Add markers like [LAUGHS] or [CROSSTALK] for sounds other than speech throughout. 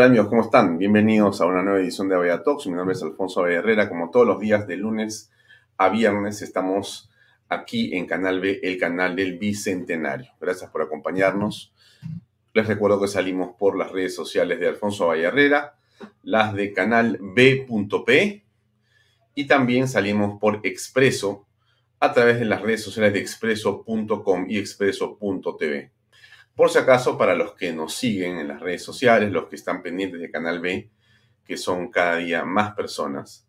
¿Qué tal amigos? ¿Cómo están? Bienvenidos a una nueva edición de Avia Talks. Mi nombre es Alfonso Herrera. Como todos los días de lunes a viernes estamos aquí en Canal B, el canal del Bicentenario. Gracias por acompañarnos. Les recuerdo que salimos por las redes sociales de Alfonso Herrera, las de canal B.P y también salimos por Expreso a través de las redes sociales de expreso.com y expreso.tv. Por si acaso, para los que nos siguen en las redes sociales, los que están pendientes de Canal B, que son cada día más personas,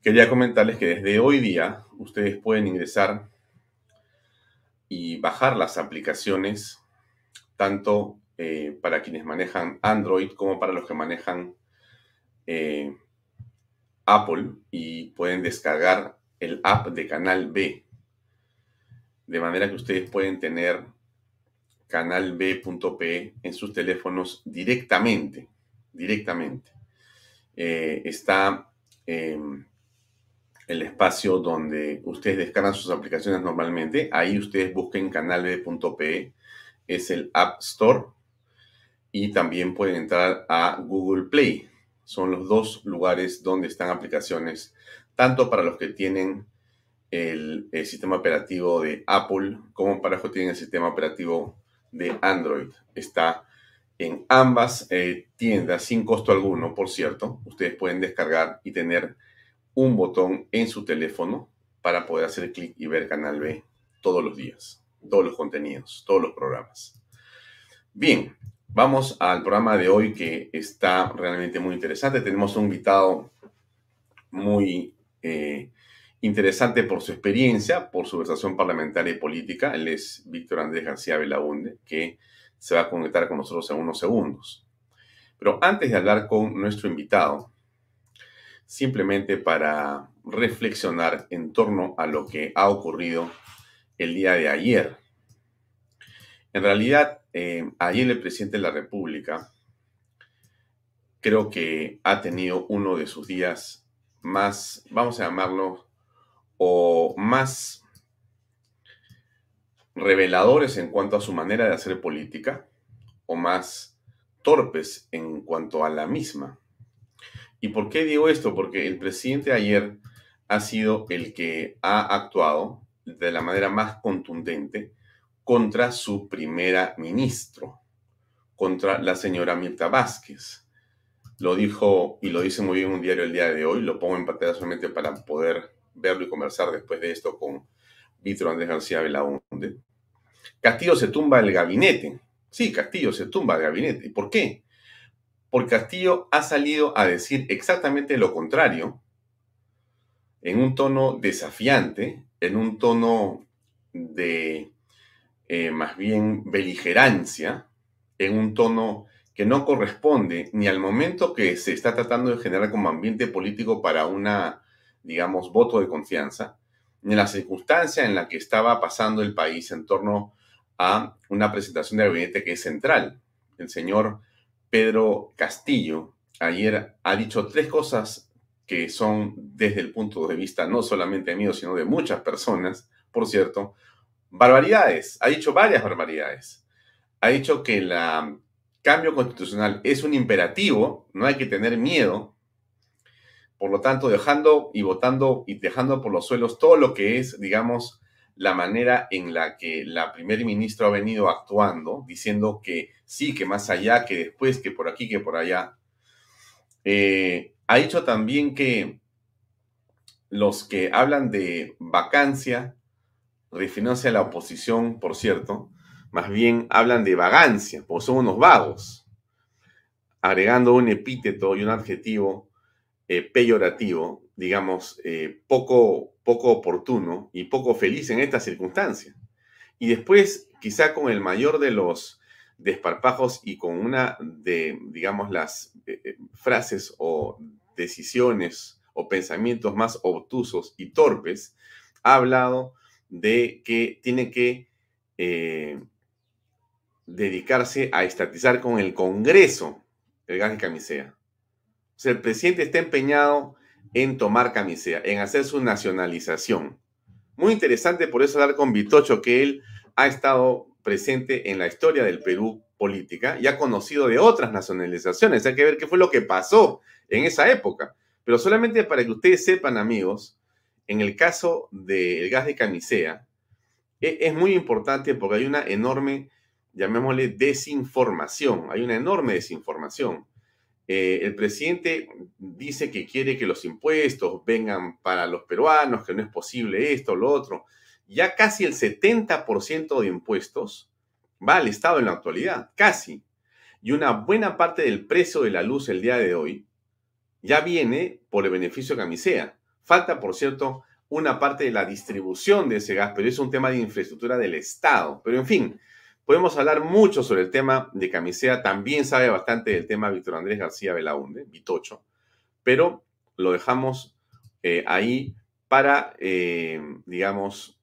quería comentarles que desde hoy día ustedes pueden ingresar y bajar las aplicaciones, tanto eh, para quienes manejan Android como para los que manejan eh, Apple, y pueden descargar el app de Canal B. De manera que ustedes pueden tener canal B.P en sus teléfonos directamente, directamente. Eh, está em, el espacio donde ustedes descargan sus aplicaciones normalmente. Ahí ustedes busquen canal B.P, es el App Store. Y también pueden entrar a Google Play. Son los dos lugares donde están aplicaciones, tanto para los que tienen el, el sistema operativo de Apple como para los que tienen el sistema operativo de Android. Está en ambas eh, tiendas sin costo alguno, por cierto. Ustedes pueden descargar y tener un botón en su teléfono para poder hacer clic y ver Canal B todos los días, todos los contenidos, todos los programas. Bien, vamos al programa de hoy que está realmente muy interesante. Tenemos un invitado muy eh, interesante por su experiencia, por su versación parlamentaria y política. Él es Víctor Andrés García Belaunde, que se va a conectar con nosotros en unos segundos. Pero antes de hablar con nuestro invitado, simplemente para reflexionar en torno a lo que ha ocurrido el día de ayer. En realidad, eh, ayer el presidente de la República creo que ha tenido uno de sus días más, vamos a llamarlo, o más reveladores en cuanto a su manera de hacer política o más torpes en cuanto a la misma. ¿Y por qué digo esto? Porque el presidente ayer ha sido el que ha actuado de la manera más contundente contra su primera ministro, contra la señora Mirta Vázquez. Lo dijo y lo dice muy bien un diario el día de hoy, lo pongo en pantalla solamente para poder verlo y conversar después de esto con Víctor Andrés García Belaunde. Castillo se tumba el gabinete. Sí, Castillo se tumba el gabinete. ¿Y por qué? Porque Castillo ha salido a decir exactamente lo contrario, en un tono desafiante, en un tono de eh, más bien beligerancia, en un tono que no corresponde ni al momento que se está tratando de generar como ambiente político para una digamos, voto de confianza, en la circunstancia en la que estaba pasando el país en torno a una presentación de gabinete que es central. El señor Pedro Castillo ayer ha dicho tres cosas que son desde el punto de vista no solamente mío, sino de muchas personas, por cierto, barbaridades. Ha dicho varias barbaridades. Ha dicho que el cambio constitucional es un imperativo, no hay que tener miedo, por lo tanto, dejando y votando y dejando por los suelos todo lo que es, digamos, la manera en la que la primer ministro ha venido actuando, diciendo que sí, que más allá, que después, que por aquí, que por allá. Eh, ha dicho también que los que hablan de vacancia, refiriéndose a la oposición, por cierto, más bien hablan de vagancia, porque son unos vagos, agregando un epíteto y un adjetivo eh, peyorativo, digamos, eh, poco, poco oportuno y poco feliz en esta circunstancia. Y después, quizá con el mayor de los desparpajos y con una de, digamos, las eh, frases o decisiones o pensamientos más obtusos y torpes, ha hablado de que tiene que dedicarse a estatizar con el Congreso el gas de camisea. O sea, el presidente está empeñado en tomar camisea, en hacer su nacionalización. Muy interesante por eso hablar con Vitocho, que él ha estado presente en la historia del Perú política y ha conocido de otras nacionalizaciones. Hay que ver qué fue lo que pasó en esa época. Pero solamente para que ustedes sepan, amigos, en el caso del gas de camisea, e, es muy importante porque hay una enorme, llamémosle, desinformación. Hay una enorme desinformación. Eh, el presidente dice que quiere que los impuestos vengan para los peruanos, que no es posible esto, lo otro. Ya casi el 70% de impuestos va al Estado en la actualidad, casi. Y una buena parte del precio de la luz el día de hoy ya viene por el beneficio camisea. Falta, por cierto, una parte de la distribución de ese gas, pero es un tema de infraestructura del Estado. Pero en fin, podemos hablar mucho sobre el tema de camisea. También sabe bastante del tema Víctor Andrés García Belaunde, Vitocho, pero lo dejamos eh, ahí para, eh, digamos,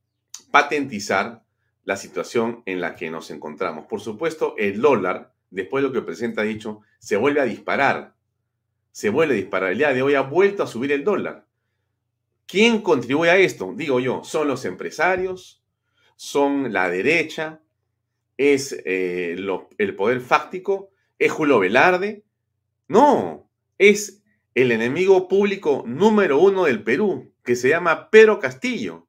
patentizar la situación en la que nos encontramos. Por supuesto, el dólar, después de lo que el presidente ha dicho, se vuelve a disparar. Se vuelve a disparar. El día de hoy ha vuelto a subir el dólar. ¿Quién contribuye a esto? Digo yo, son los empresarios, son la derecha, es eh, el poder fáctico, es Julio Velarde. No, es el enemigo público número uno del Perú, que se llama Pedro Castillo,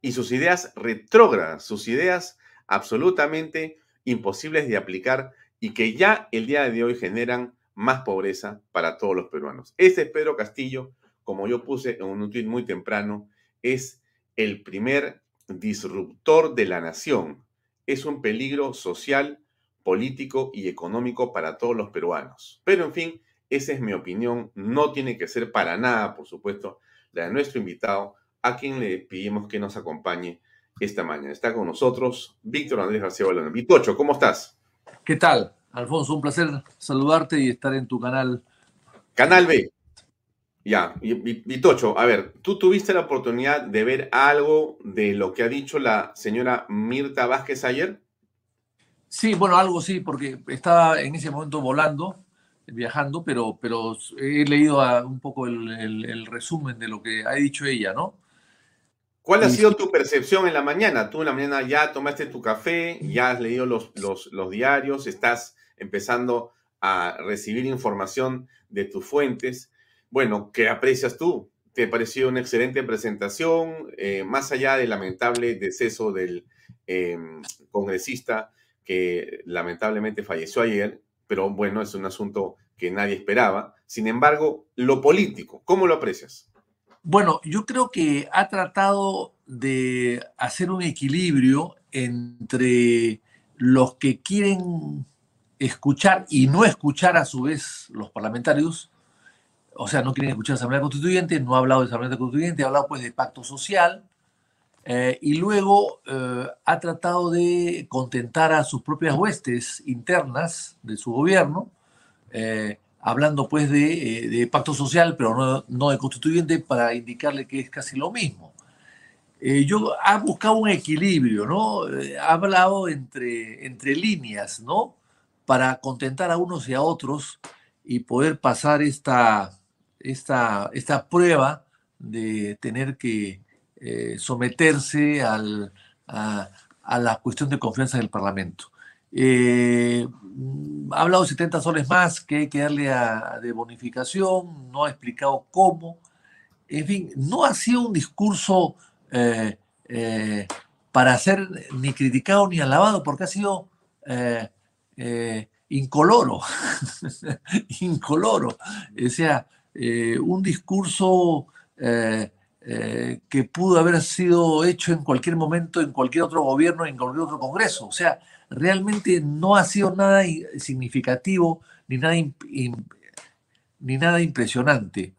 y sus ideas retrógradas, sus ideas absolutamente imposibles de aplicar y que ya el día de hoy generan más pobreza para todos los peruanos. Ese Pedro Castillo como yo puse en un tweet muy temprano, es el primer disruptor de la nación. Es un peligro social, político y económico para todos los peruanos. Pero en fin, esa es mi opinión. No tiene que ser para nada, por supuesto, la de nuestro invitado, a quien le pedimos que nos acompañe esta mañana. Está con nosotros Víctor Andrés García Balón. Vitocho, ¿cómo estás? ¿Qué tal? Alfonso, un placer saludarte y estar en tu canal. Canal B. Ya, Vitocho, a ver, ¿tú tuviste la oportunidad de ver algo de lo que ha dicho la señora Mirta Vázquez ayer? Sí, bueno, algo sí, porque estaba en ese momento volando, viajando, pero, pero he leído un poco el, resumen de lo que ha dicho ella, ¿no? ¿Cuál ha sido tu percepción en la mañana? Tú en la mañana ya tomaste tu café, ya has leído los, los, los diarios, estás empezando a recibir información de tus fuentes. Bueno, ¿qué aprecias tú? ¿Te pareció una excelente presentación? Eh, más allá del lamentable deceso del em, congresista que lamentablemente falleció ayer, pero bueno, es un asunto que nadie esperaba. Sin embargo, lo político, ¿cómo lo aprecias? Bueno, yo creo que ha tratado de hacer un equilibrio entre los que quieren escuchar y no escuchar a su vez los parlamentarios o sea, no quieren escuchar la Asamblea Constituyente, no ha hablado de Asamblea Constituyente, ha hablado pues de pacto social, eh, y luego eh, ha tratado de contentar a sus propias huestes internas de su gobierno, eh, hablando pues de, pacto social, pero no, no, de constituyente, para indicarle que es casi lo mismo. yo ha buscado un equilibrio, ¿no? ha hablado entre, entre líneas, ¿no? Para contentar a unos y a otros y poder pasar esta, esta, esta prueba de tener que eh, someterse al, a, la cuestión de confianza del Parlamento. Eh, ha hablado de 70 soles más que hay que darle a, de bonificación, no ha explicado cómo. En fin, no ha sido un discurso eh, para ser ni criticado ni alabado, porque ha sido incoloro, [LAUGHS] incoloro. O sea, eh, un discurso eh, eh, que pudo haber sido hecho en cualquier momento, en cualquier otro gobierno, en cualquier otro congreso. O sea, realmente no ha sido nada significativo ni nada, ni nada impresionante.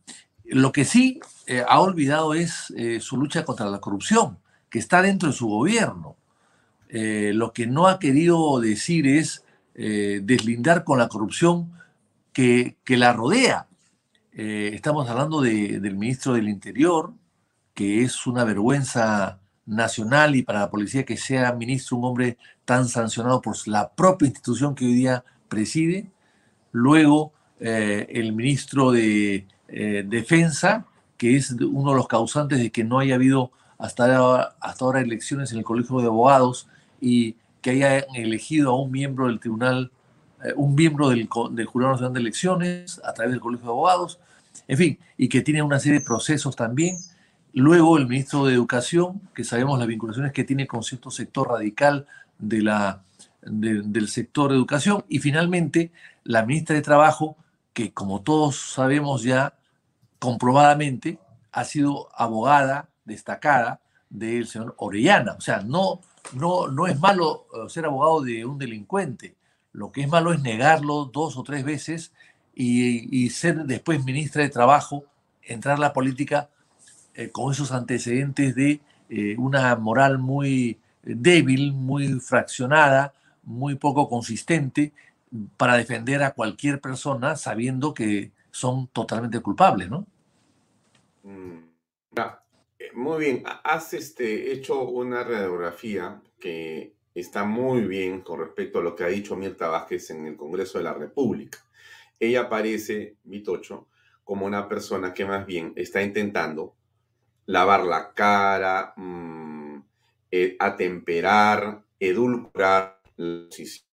Lo que sí ha olvidado es su lucha contra la corrupción, que está dentro de su gobierno. lo que no ha querido decir es deslindar con la corrupción que, que la rodea. Eh, estamos hablando del ministro del Interior, que es una vergüenza nacional y para la policía que sea ministro un hombre tan sancionado por la propia institución que hoy día preside. Luego, eh, el ministro de eh, Defensa, que es uno de los causantes de que no haya habido hasta ahora, hasta ahora elecciones en el Colegio de Abogados y que hayan elegido a un miembro del tribunal, un miembro del, del Jurado Nacional de Elecciones a través del Colegio de Abogados, en fin, y que tiene una serie de procesos también. Luego el ministro de Educación, que sabemos las vinculaciones que tiene con cierto sector radical del sector de educación. Y finalmente la ministra de Trabajo, que como todos sabemos ya comprobadamente, ha sido abogada destacada del señor Orellana. O sea, no, no, no es malo eh, ser abogado de un delincuente. Lo que es malo es negarlo dos o tres veces y, ser después ministra de Trabajo, entrar a la política eh, con esos antecedentes de eh, una moral muy débil, muy fraccionada, muy poco consistente para defender a cualquier persona sabiendo que son totalmente culpables, ¿no? Mm, eh, muy bien, has este, hecho una radiografía que está muy bien con respecto a lo que ha dicho Mirta Vázquez en el Congreso de la República. Ella aparece, Vitocho, como una persona que más bien está intentando lavar la cara, mm, eh, atemperar, edulcorar la posición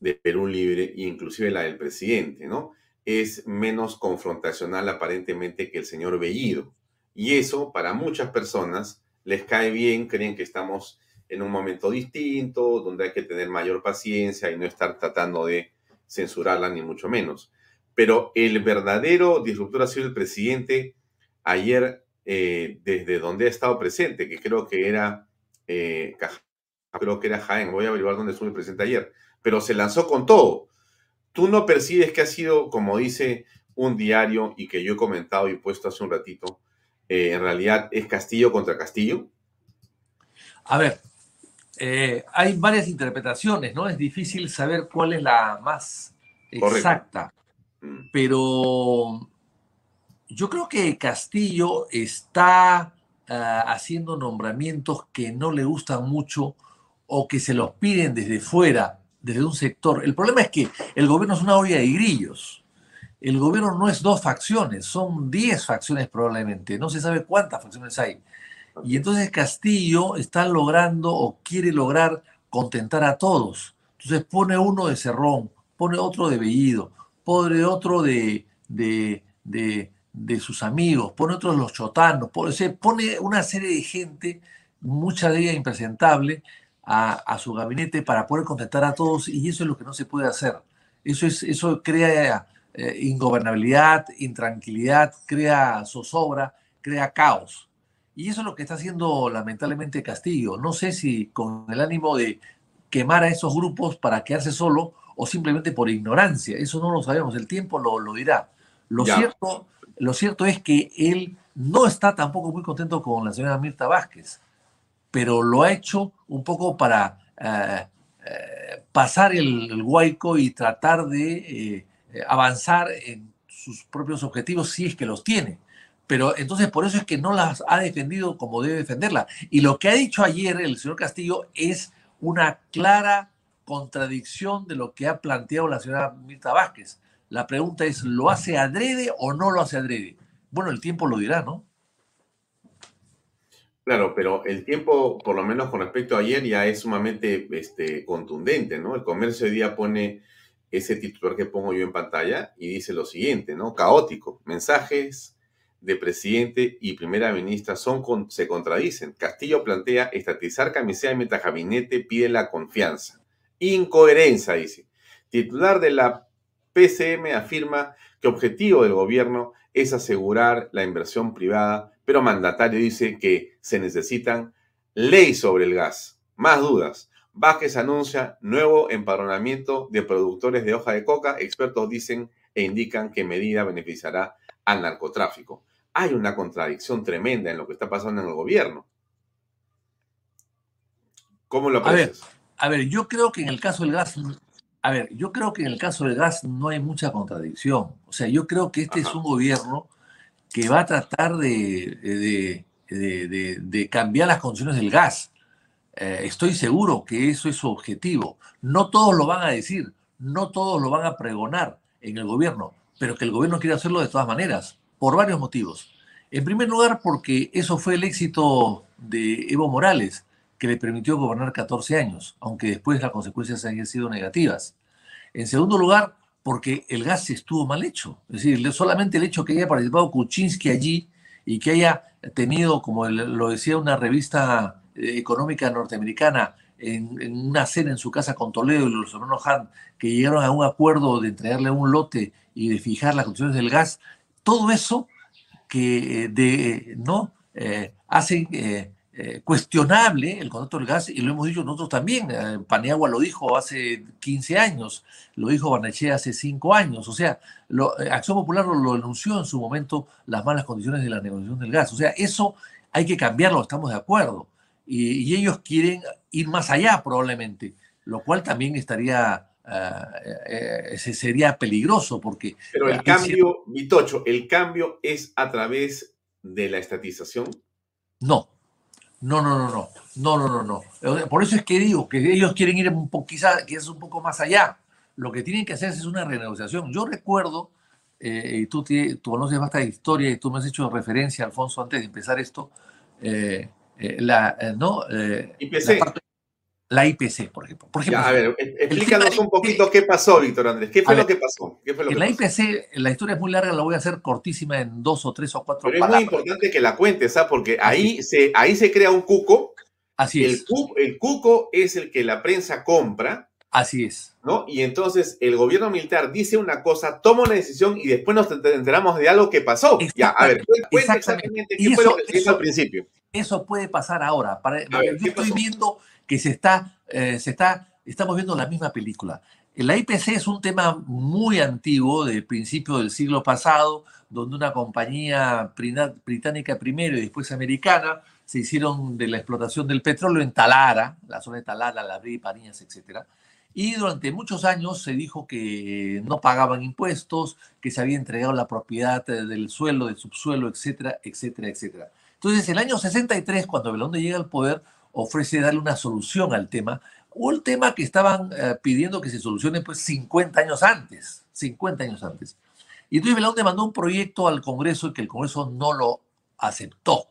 de Perú Libre e inclusive la del presidente, ¿no? Es menos confrontacional aparentemente que el señor Bellido. Y eso para muchas personas les cae bien, creen que estamos en un momento distinto, donde hay que tener mayor paciencia y no estar tratando de censurarla, ni mucho menos. Pero el verdadero disruptor ha sido el presidente ayer, eh, desde donde ha estado presente, que creo que era eh, creo que era Jaén, voy a averiguar dónde estuvo el presidente ayer, pero se lanzó con todo. Tú no percibes que ha sido, como dice un diario y que yo he comentado y puesto hace un ratito, eh, en realidad es Castillo contra Castillo? A ver, eh, hay varias interpretaciones, ¿no? Es difícil saber cuál es la más exacta, mm. pero yo creo que Castillo está ah, haciendo nombramientos que no le gustan mucho o que se los piden desde fuera, desde un sector. El problema es que el gobierno es una olla de grillos. El gobierno no es dos facciones, son diez facciones probablemente. No se sabe cuántas facciones hay. Y entonces Castillo está logrando o quiere lograr contentar a todos. Entonces pone uno de Cerrón, pone otro de Bellido, pone otro de, de, de, sus amigos, pone otro de los chotanos, pone, pone una serie de gente, mucha de ella impresentable, a, su gabinete para poder contentar a todos y eso es lo que no se puede hacer. Eso, es, eso crea eh, ingobernabilidad, intranquilidad, crea zozobra, crea caos. Y eso es lo que está haciendo lamentablemente Castillo. No sé si con el ánimo de quemar a esos grupos para quedarse solo o simplemente por ignorancia. Eso no lo sabemos, el tiempo lo, lo dirá. Lo cierto, lo cierto es que él no está tampoco muy contento con la señora Mirta Vázquez pero lo ha hecho un poco para eh, eh, pasar el, el, huaico y tratar de eh, avanzar en sus propios objetivos si es que los tiene. Pero entonces por eso es que no las ha defendido como debe defenderla. Y lo que ha dicho ayer el señor Castillo es una clara contradicción de lo que ha planteado la señora Mirta Vázquez. La pregunta es, ¿lo hace adrede o no lo hace adrede? Bueno, el tiempo lo dirá, ¿no? Claro, pero el tiempo, por lo menos con respecto a ayer, ya es sumamente este, contundente, ¿no? El comercio hoy día pone ese titular que pongo yo en pantalla y dice lo siguiente, ¿no? Caótico. Mensajes de presidente y primera ministra son se contradicen. Castillo plantea estatizar camisea mientras gabinete pide la confianza. Incoherencia, dice. Titular de la PCM afirma que objetivo del gobierno es asegurar la inversión privada pero mandatario dice que se necesitan ley sobre el gas. Más dudas. Vázquez anuncia nuevo empadronamiento de productores de hoja de coca. Expertos dicen e indican que medida beneficiará al narcotráfico. Hay una contradicción tremenda en lo que está pasando en el gobierno. ¿Cómo lo aprecias? A ver, a ver, yo creo que en el caso del gas, a ver, yo creo que en el caso del gas no hay mucha contradicción. O sea, yo creo que este es un gobierno que va a tratar de, de, cambiar las condiciones del gas. Eh, estoy seguro que eso es su objetivo. No todos lo van a decir, no todos lo van a pregonar en el gobierno, pero que el gobierno quiere hacerlo de todas maneras, por varios motivos. En primer lugar, porque eso fue el éxito de Evo Morales, que le permitió gobernar 14 años, aunque después las consecuencias hayan sido negativas. En segundo lugar, porque el gas estuvo mal hecho. Es decir, solamente el hecho que haya participado Kuczynski allí y que haya tenido, como lo decía una revista eh, económica norteamericana, en, una cena en su casa con Toledo y los hermanos Han, que llegaron a un acuerdo de entregarle un lote y de fijar las condiciones del gas, todo eso que eh, de, no eh, hace eh, cuestionable el contrato del gas, y lo hemos dicho nosotros también. Eh, Paniagua lo dijo hace 15 años, lo dijo Barnechea hace 5 años. O sea, lo, eh, Acción Popular lo, denunció en su momento las malas condiciones de la negociación del gas. O sea, eso hay que cambiarlo, estamos de acuerdo. Y, ellos quieren ir más allá probablemente, lo cual también estaría, sería peligroso porque... Pero el cambio, Vitocho, ¿el cambio es a través de la estatización? No, no, no, no, no, no, no, no, no. Por eso es que digo que ellos quieren ir un poco, quizás que es un poco más allá. Lo que tienen que hacer es una renegociación. Yo recuerdo, eh, y tú, tú conoces bastante historia y tú me has hecho referencia, Alfonso, antes de empezar esto, eh, eh, la, ¿no? IPC. La, la IPC, por ejemplo. Por ejemplo a ver, explícanos un poquito qué pasó, Víctor Andrés. ¿Qué fue lo que pasó? en la IPC, la historia es muy larga, la voy a hacer cortísima en dos o tres o cuatro Pero palabras. es muy importante que la cuentes, ¿sabes? Porque ahí se, ahí se crea un cuco. Así el es. Cuco, el cuco es el que la prensa compra. Así es. ¿no? Y entonces el gobierno militar dice una cosa, toma una decisión y después nos enteramos de algo que pasó. Ya, a ver, cuéntame exactamente qué fue lo que hizo al principio. Eso puede pasar ahora. Para, yo estoy viendo que se está, eh, se está, estamos viendo la misma película. La IPC es un tema muy antiguo, del principio del siglo pasado, donde una compañía británica primero y después americana se hicieron de la explotación del petróleo en Talara, la zona de Talara, La Brea, Pariñas, etc. Y durante muchos años se dijo que no pagaban impuestos, que se había entregado la propiedad del suelo, del subsuelo, etcétera, etcétera, etcétera. Entonces, el año 63, cuando Belonde llega al poder, ofrece darle una solución al tema, el tema que estaban eh, pidiendo que se solucione pues 50 años antes, 50 años antes. Y entonces Belaunde mandó un proyecto al Congreso y que el Congreso no lo aceptó.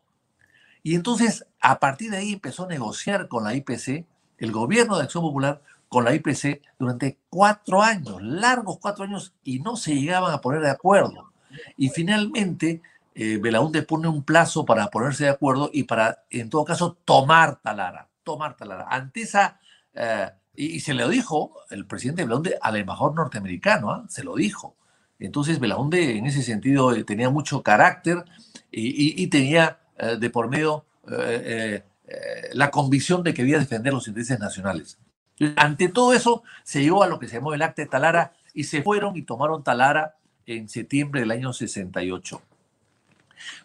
Y entonces, a partir de ahí empezó a negociar con la IPC, el gobierno de Acción Popular, con la IPC durante cuatro años, largos cuatro años, y no se llegaban a poner de acuerdo. Y finalmente eh, pone un plazo para ponerse de acuerdo y para, en todo caso, tomar Talara, tomar Talara. Ante esa, eh, y, se lo dijo el presidente Belaunde al embajador norteamericano, ¿ah? se lo dijo. Entonces Belaunde en ese sentido eh, tenía mucho carácter y, tenía de por medio la convicción de que debía defender los intereses nacionales. Ante todo eso, se llegó a lo que se llamó el acta de Talara y se fueron y tomaron Talara en septiembre del año 68.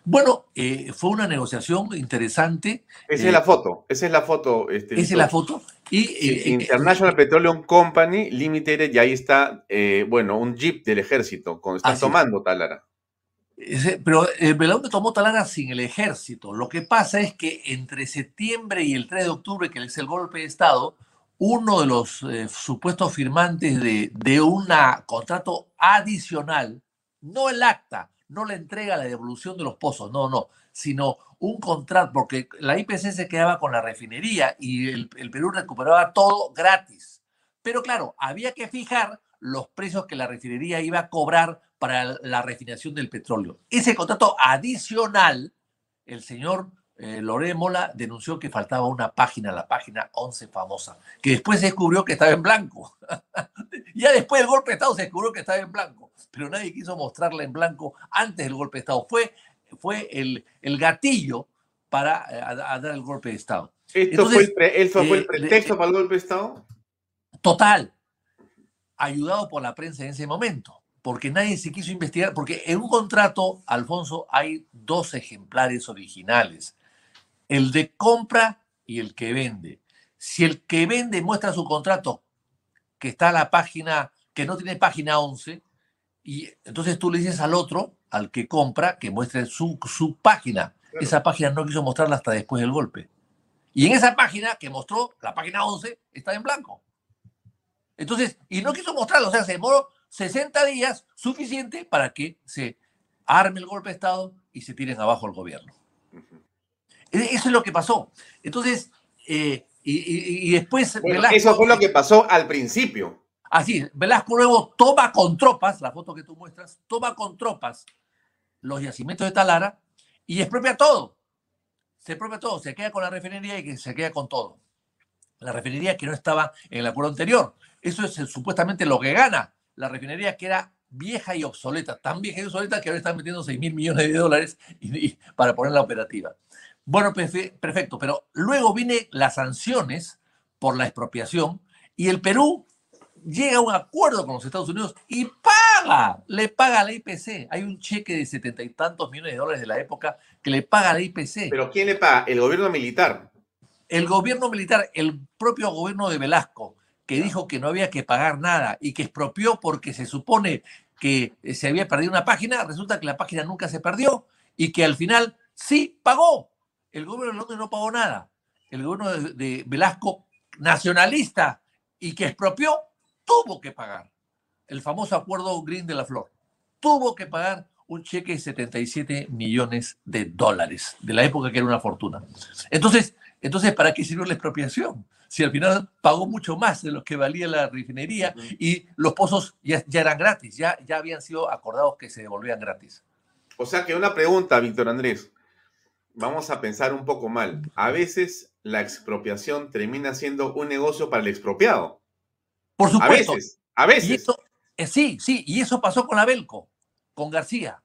Bueno, eh, fue una negociación interesante. Esa es la eh, foto, esa es la foto. Este, esa es la foto. Y, eh, International Petroleum Company Limited, y ahí está, bueno, un jeep del ejército, con, están tomando Talara. pero Belaunde tomó Talara sin el ejército. Lo que pasa es que entre septiembre y el 3 de octubre, que es el golpe de Estado, uno de los supuestos firmantes de, de un contrato adicional, no el acta, no le entrega la devolución de los pozos, no, no, sino un contrato, porque la IPC se quedaba con la refinería y el, Perú recuperaba todo gratis. Pero claro, había que fijar los precios que la refinería iba a cobrar para la refinación del petróleo. Ese contrato adicional, el señor eh, Mola denunció que faltaba una página, la página 11 famosa, que después se descubrió que estaba en blanco. [LAUGHS] ya después del golpe de Estado se descubrió que estaba en blanco, pero nadie quiso mostrarla en blanco antes del golpe de Estado. Fue, fue el, el gatillo para eh, dar el golpe de Estado. ¿Esto fue, el, fue el eh, pretexto para el golpe de Estado? Total, ayudado por la prensa en ese momento porque nadie se quiso investigar, porque en un contrato, Alfonso, hay dos ejemplares originales el de compra y el que vende. Si el que vende muestra su contrato, que está en la página, que no tiene página 11, y entonces tú le dices al otro, al que compra, que muestre su, su página. Esa página no quiso mostrarla hasta después del golpe. Y en esa página que mostró, la página 11, está en blanco. Entonces, y no quiso mostrarla, o sea, se demoró 60 días suficiente para que se arme el golpe de Estado y se tiren abajo el gobierno. E-, eso es lo que pasó. Entonces, eh, y, después... eso fue lo que pasó al principio. Así, Velasco luego toma con tropas, la foto que tú muestras, toma con tropas los yacimientos de Talara y expropia todo. Se expropia todo, se queda con la refinería y se queda con todo. La refinería que no estaba en el acuerdo anterior. Eso es supuestamente lo que gana. La refinería que era vieja y obsoleta, tan vieja y obsoleta que ahora están metiendo 6 mil millones de dólares para ponerla operativa. Bueno, perfecto, pero luego vienen las sanciones por la expropiación y el Perú llega a un acuerdo con los Estados Unidos y paga, le paga a la IPC. Hay un cheque de setenta y tantos millones de dólares de la época que le paga a la IPC. ¿Pero quién le paga? ¿El gobierno militar? El gobierno militar, el propio gobierno de Velasco, que dijo que no había que pagar nada y que expropió porque se supone que se había perdido una página, resulta que la página nunca se perdió y que al final sí pagó. El gobierno de Londres no pagó nada. El gobierno de, Velasco, nacionalista y que expropió, tuvo que pagar. El famoso acuerdo Green de la Flor. Tuvo que pagar un cheque de 77 millones de dólares, de la época que era una fortuna. Entonces, entonces ¿para qué sirvió la expropiación? Si al final pagó mucho más de lo que valía la refinería y los pozos ya, ya eran gratis, ya, ya habían sido acordados que se devolvían gratis. O sea que una pregunta, Víctor Andrés vamos a pensar un poco mal. A veces la expropiación termina siendo un negocio para el expropiado. Por supuesto. A veces, a veces. Eh, sí, sí, y eso pasó con la Belco, con García.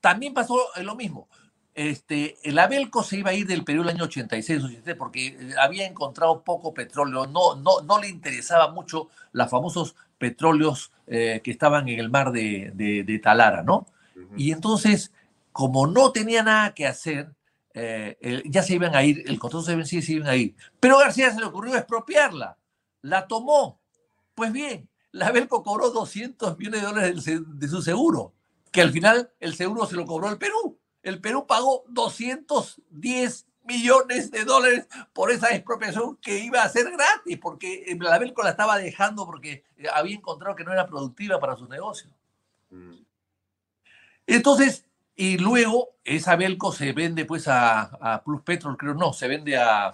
También pasó eh, lo mismo. Este, el Abelco se iba a ir del Perú el año 86, 87 porque eh, había encontrado poco petróleo, no, no, no le interesaba mucho los famosos petróleos que estaban en el mar de, Talara, ¿no? Y entonces, como no tenía nada que hacer, eh, ya se iban a ir, el contrato se vencía y se iban a ir. Pero García se le ocurrió expropiarla. La tomó. Pues bien, la Belco cobró 200 millones de dólares de su seguro, que al final el seguro se lo cobró el Perú. El Perú pagó 210 millones de dólares por esa expropiación que iba a ser gratis, porque eh, la Belco la estaba dejando porque eh, había encontrado que no era productiva para su negocio. Mm. Entonces, y luego esa Belco se vende pues a, Plus Petrol, creo, no, se vende a,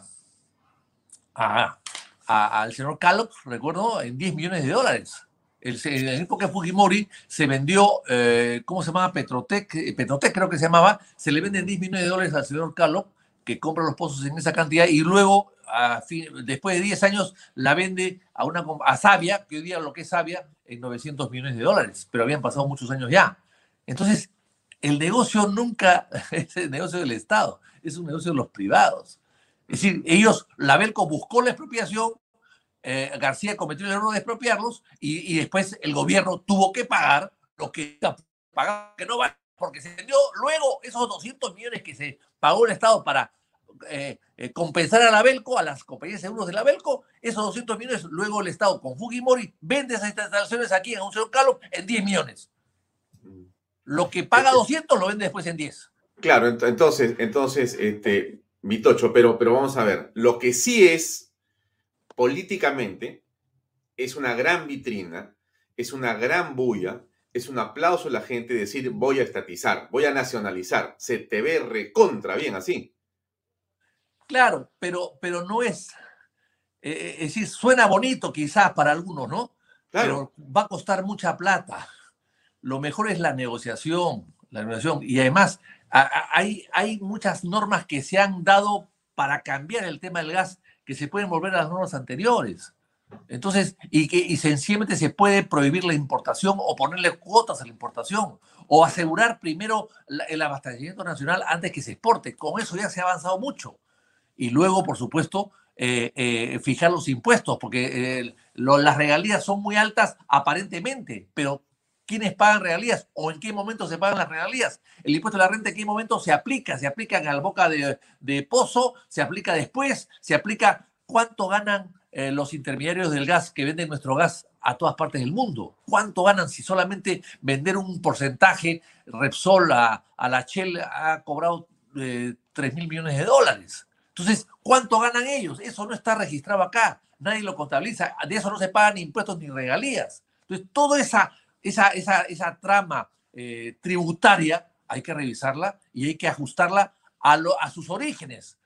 al señor Callox, recuerdo, en 10 millones de dólares. El, en la época de Fujimori se vendió, eh, ¿cómo se llamaba? Petrotec, eh, Petrotec creo que se llamaba, se le venden 10 millones de dólares al señor Callox, que compra los pozos en esa cantidad, y luego, después de 10 años, la vende a, una, a Sabia, que hoy día lo que es Sabia, en 900 millones de dólares, pero habían pasado muchos años ya. Entonces, el negocio nunca [LAUGHS] es el negocio del Estado, es un negocio de los privados. Es decir, ellos, la Belco buscó la expropiación, eh, García cometió el error de expropiarlos y, después el gobierno tuvo que pagar lo que pagaba, que no va, porque se dio luego esos 200 millones que se pagó el Estado para eh, eh, compensar a la Belco, a las compañías de seguros de la Belco, esos 200 millones, luego el Estado con Fujimori vende esas instalaciones aquí en un señor Calo en 10 millones. Lo que paga 200 lo vende después en 10. Claro, entonces, entonces, este, Mitocho, pero, pero vamos a ver, lo que sí es políticamente es una gran vitrina, es una gran bulla, es un aplauso a la gente decir voy a estatizar, voy a nacionalizar, se te ve recontra bien así. Claro, pero, pero no es, eh, eh, es decir, suena bonito quizás para algunos, ¿no? Claro. Pero va a costar mucha plata lo mejor es la negociación, la negociación. Y además, hay, hay muchas normas que se han dado para cambiar el tema del gas que se pueden volver a las normas anteriores. Entonces, y que y sencillamente se puede prohibir la importación o ponerle cuotas a la importación o asegurar primero el abastecimiento nacional antes que se exporte. Con eso ya se ha avanzado mucho. Y luego, por supuesto, eh, eh, fijar los impuestos, porque eh, las regalías son muy altas aparentemente, pero quiénes pagan regalías o en qué momento se pagan las regalías. El impuesto a la renta en qué momento se aplica, se aplica en la boca de, pozo, se aplica después, se aplica cuánto ganan eh, los intermediarios del gas que venden nuestro gas a todas partes del mundo. ¿Cuánto ganan si solamente vender un porcentaje, Repsol a, la Shell ha cobrado eh, 3 mil millones de dólares? Entonces, ¿cuánto ganan ellos? Eso no está registrado acá, nadie lo contabiliza, de eso no se pagan impuestos ni regalías. Entonces, toda esa esa, esa, trama eh, tributaria hay que revisarla y hay que ajustarla a, a sus orígenes.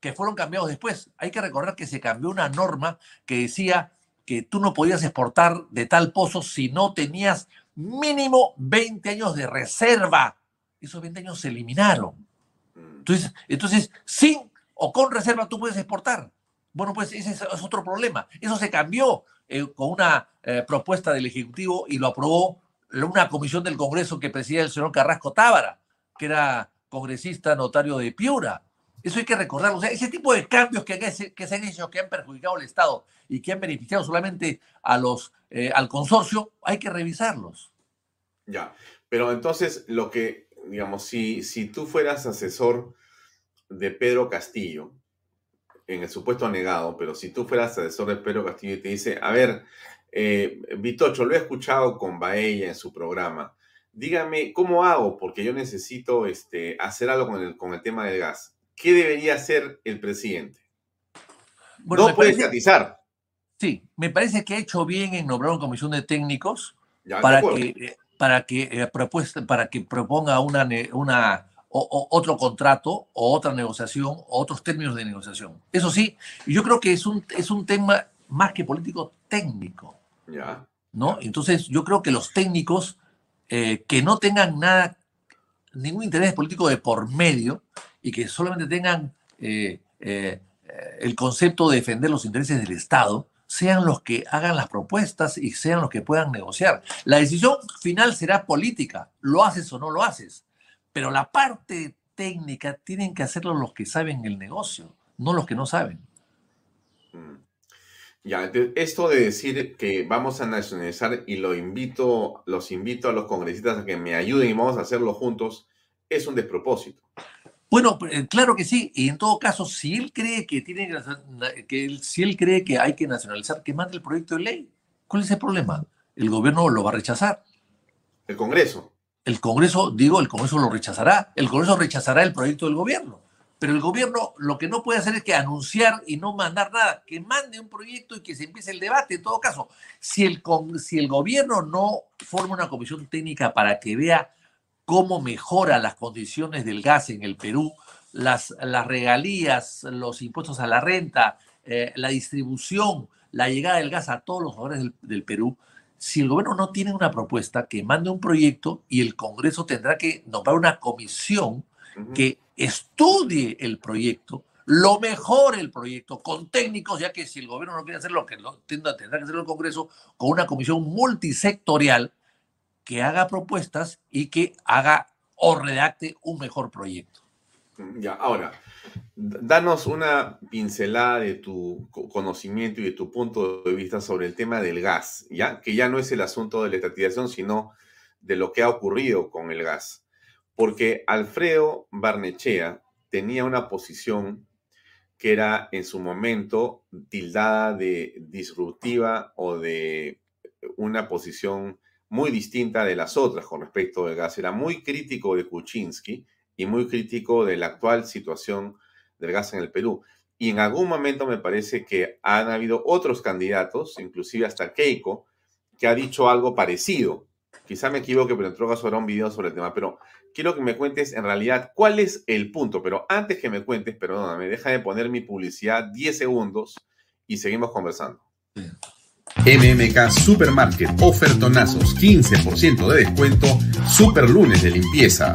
que fueron cambiados después. Hay que recordar que se cambió una norma que decía que tú no podías exportar de tal pozo si no tenías mínimo 20 años de reserva. Esos 20 años se eliminaron. Mm. Entonces, entonces sin o con reserva tú puedes exportar. Bueno, pues ese es otro problema. Eso se cambió eh, con una eh, propuesta del Ejecutivo y lo aprobó una comisión del Congreso que presidía el señor Carrasco Tábara, que era congresista notario de Piura. Eso hay que recordarlo. O sea, ese tipo de cambios que, que, se han hecho, que han perjudicado al Estado y que han beneficiado solamente a los, eh, al consorcio, hay que revisarlos. Ya, pero entonces lo que, digamos, si, si tú fueras asesor de Pedro Castillo, en el supuesto negado, pero si tú fueras asesor de Pedro Castillo y te dice, a ver, eh, Vitocho, lo he escuchado con Baella en su programa, dígame, ¿cómo hago? Porque yo necesito este, hacer algo con el, con el tema del gas. ¿Qué debería hacer el presidente? no puede estatizar. Sí, me parece que ha hecho bien en nombrar una comisión de técnicos para, que, para, que, eh, propuesta, para que proponga una, una otro contrato o otra negociación o otros términos de negociación. Eso sí, yo creo que es un, es un tema más que político técnico. ¿no? Entonces, yo creo que los técnicos eh, que no tengan nada, ningún interés político de por medio y que solamente tengan eh, eh, el concepto de defender los intereses del Estado, sean los que hagan las propuestas y sean los que puedan negociar. La decisión final será política, lo haces o no lo haces, pero la parte técnica tienen que hacerlo los que saben el negocio, no los que no saben. Mm. Ya, esto de decir que vamos a nacionalizar y lo invito, los invito a los congresistas a que me ayuden y vamos a hacerlo juntos, es un despropósito. Bueno, eh, claro que sí, y en todo caso, si él cree que tiene que, si él cree que hay que nacionalizar, que mande el proyecto de ley. ¿Cuál es el problema? El gobierno lo va a rechazar. El Congreso. El Congreso, digo, el Congreso lo rechazará. El Congreso rechazará el proyecto del gobierno. Pero el gobierno lo que no puede hacer es que anunciar y no mandar nada, que mande un proyecto y que se empiece el debate. En todo caso, si el, si el gobierno no forma una comisión técnica para que vea cómo mejora las condiciones del gas en el Perú, las, las regalías, los impuestos a la renta, eh, la distribución, la llegada del gas a todos los hogares del, del Perú, si el gobierno no tiene una propuesta, que mande un proyecto y el Congreso tendrá que nombrar una comisión que estudie el proyecto, lo mejore el proyecto con técnicos, ya que si el gobierno no quiere hacer lo que lo, tendrá, que hacer el Congreso, con una comisión multisectorial que haga propuestas y que haga o redacte un mejor proyecto. Ya, ahora, danos una pincelada de tu conocimiento y de tu punto de vista sobre el tema del gas, ¿ya? Que ya no es el asunto de la estatización, sino de lo que ha ocurrido con el gas porque Alfredo Barnechea tenía una posición que era en su momento tildada de disruptiva o de una posición muy distinta de las otras con respecto al gas. Era muy crítico de Kuczynski y muy crítico de la actual situación del gas en el Perú. Y en algún momento me parece que han habido otros candidatos, inclusive hasta Keiko, que ha dicho algo parecido. Quizá me equivoque, pero en todo caso habrá un video sobre el tema. Pero quiero que me cuentes en realidad cuál es el punto, pero antes que me cuentes, perdóname, deja de poner mi publicidad 10 segundos y seguimos conversando. MMK Supermarket, ofertonazos, 15% de descuento, super lunes de limpieza.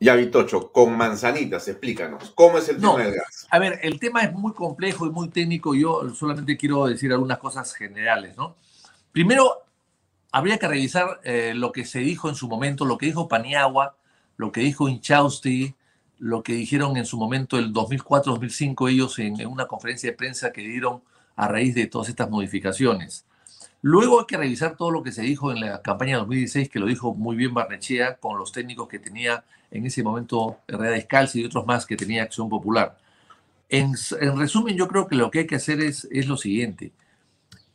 Ya, Vitocho, con manzanitas, explícanos, ¿cómo es el tema del gas? A ver, el tema es muy complejo y muy técnico. Yo solamente quiero decir algunas cosas generales, ¿no? Primero, habría que revisar eh, lo que se dijo en su momento, lo que dijo Paniagua, lo que dijo Inchausti, lo que dijeron en su momento el 2004-2005 ellos en, una conferencia de prensa que dieron a raíz de todas estas modificaciones. Luego hay que revisar todo lo que se dijo en la campaña 2016, que lo dijo muy bien Barnechea, con los técnicos que tenía en ese momento Herrera Descalzi y otros más que tenía Acción Popular. En, resumen, yo creo que lo que hay que hacer es, es lo siguiente.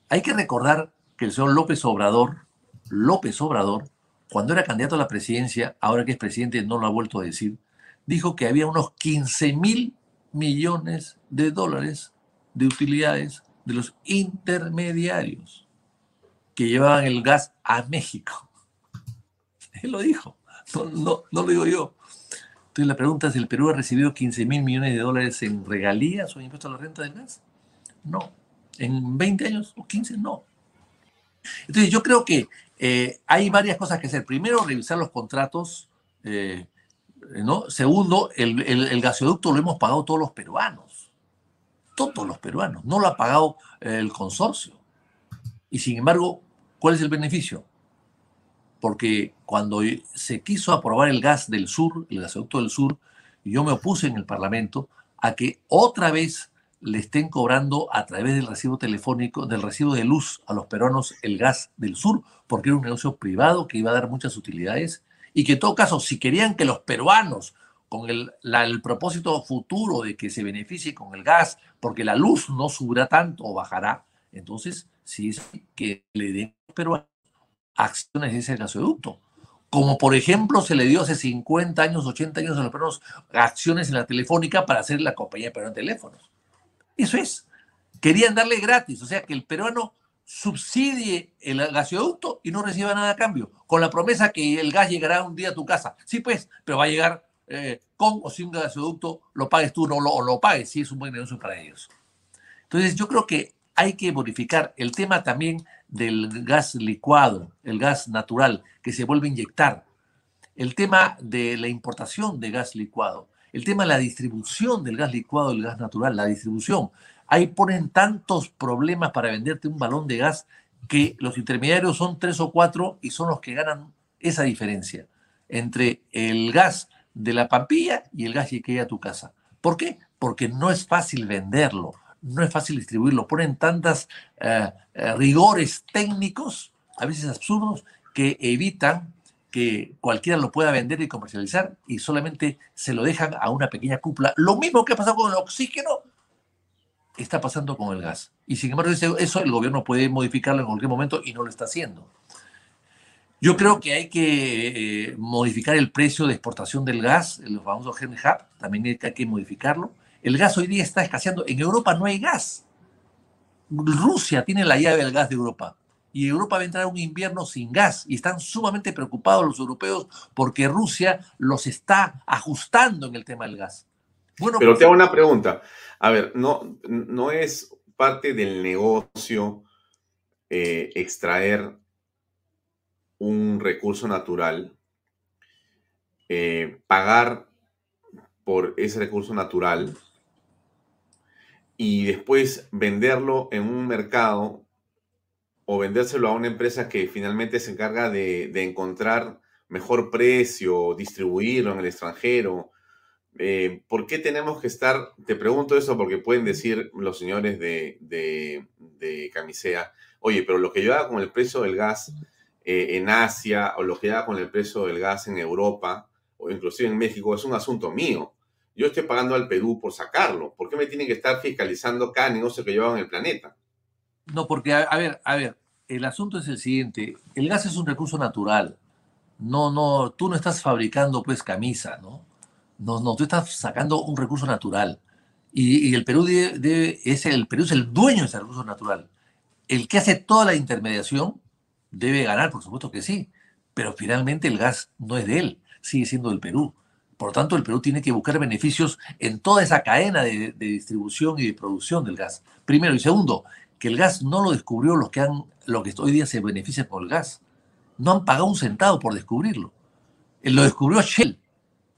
Hay que recordar que el señor López Obrador, López Obrador, cuando era candidato a la presidencia, ahora que es presidente no lo ha vuelto a decir, dijo que había unos 15 mil millones de dólares de utilidades de los intermediarios que llevaban el gas a México. [LAUGHS] Él lo dijo, no, no, lo digo yo. Entonces la pregunta es, ¿el Perú ha recibido 15 mil millones de dólares en regalías o en impuestos a la renta del gas? No. ¿En 20 años o 15? No. Entonces yo creo que eh, hay varias cosas que hacer. Primero, revisar los contratos. Eh, ¿no? Segundo, el, el, gasoducto lo hemos pagado todos los peruanos. Todos los peruanos. No lo ha pagado el consorcio. Y sin embargo, ¿cuál es el beneficio? Porque cuando se quiso aprobar el gas del sur, el gasoducto del sur, yo me opuse en el Parlamento a que otra vez le estén cobrando a través del recibo telefónico, del recibo de luz a los peruanos el gas del sur, porque era un negocio privado que iba a dar muchas utilidades y que en todo caso, si querían que los peruanos, con el, el propósito futuro de que se beneficie con el gas, porque la luz no subirá tanto o bajará, entonces sí es que le den a los peruanos acciones de ese gasoducto. Como por ejemplo se le dio hace 50 años, 80 años a los peruanos acciones en la telefónica para hacer la compañía peruana de teléfonos. Eso es. Querían darle gratis, o sea, que el peruano subsidie el gasoducto y no reciba nada a cambio, con la promesa que el gas llegará un día a tu casa. Sí, pues, pero va a llegar eh, con o sin gasoducto, lo pagues tú no lo, o lo pagues, si es un buen negocio para ellos. Entonces, yo creo que hay que modificar el tema también del gas licuado, el gas natural que se vuelve a inyectar, el tema de la importación de gas licuado, el tema de la distribución del gas licuado, del gas natural, la distribución. Ahí ponen tantos problemas para venderte un balón de gas que los intermediarios son tres o cuatro y son los que ganan esa diferencia entre el gas de la pampilla y el gas que llega a tu casa. ¿Por qué? Porque no es fácil venderlo, no es fácil distribuirlo. Ponen tantos eh, eh, rigores técnicos, a veces absurdos, que evitan que cualquiera lo pueda vender y comercializar y solamente se lo dejan a una pequeña cúpula. Lo mismo que ha pasado con el oxígeno está pasando con el gas. Y sin embargo, eso el gobierno puede modificarlo en cualquier momento y no lo está haciendo. Yo creo que hay que eh, modificar el precio de exportación del gas, el famoso Henry Hub, también hay que modificarlo. El gas hoy día está escaseando. En Europa no hay gas. Rusia tiene la llave del gas de Europa y Europa va a entrar un invierno sin gas y están sumamente preocupados los europeos porque Rusia los está ajustando en el tema del gas. Bueno, Pero pues te hago una pregunta. A ver, no, no es parte del negocio eh, extraer un recurso natural, eh, pagar por ese recurso natural y después venderlo en un mercado o vendérselo a una empresa que finalmente se encarga de, encontrar mejor precio, distribuirlo en el extranjero. Eh, ¿Por qué tenemos que estar? Te pregunto eso porque pueden decir los señores de, de, Camisea, oye, pero lo que yo haga con el precio del gas eh, en Asia o lo que haga con el precio del gas en Europa o inclusive en México es un asunto mío. Yo estoy pagando al Perú por sacarlo. ¿Por qué me tienen que estar fiscalizando cada negocio que hago en el planeta? No, porque, a, ver, a ver, el asunto es el siguiente. El gas es un recurso natural. No, no, tú no estás fabricando pues camisa, ¿no? No, no, tú estás sacando un recurso natural. Y, el Perú es el Perú es el dueño de ese recurso natural. El que hace toda la intermediación debe ganar, por supuesto que sí, pero finalmente el gas no es de él, sigue siendo del Perú. Por lo tanto, el Perú tiene que buscar beneficios en toda esa cadena de, distribución y de producción del gas. Primero. Y segundo, que el gas no lo descubrió los que, han, lo que hoy día se benefician con el gas. No han pagado un centavo por descubrirlo. Él lo descubrió Shell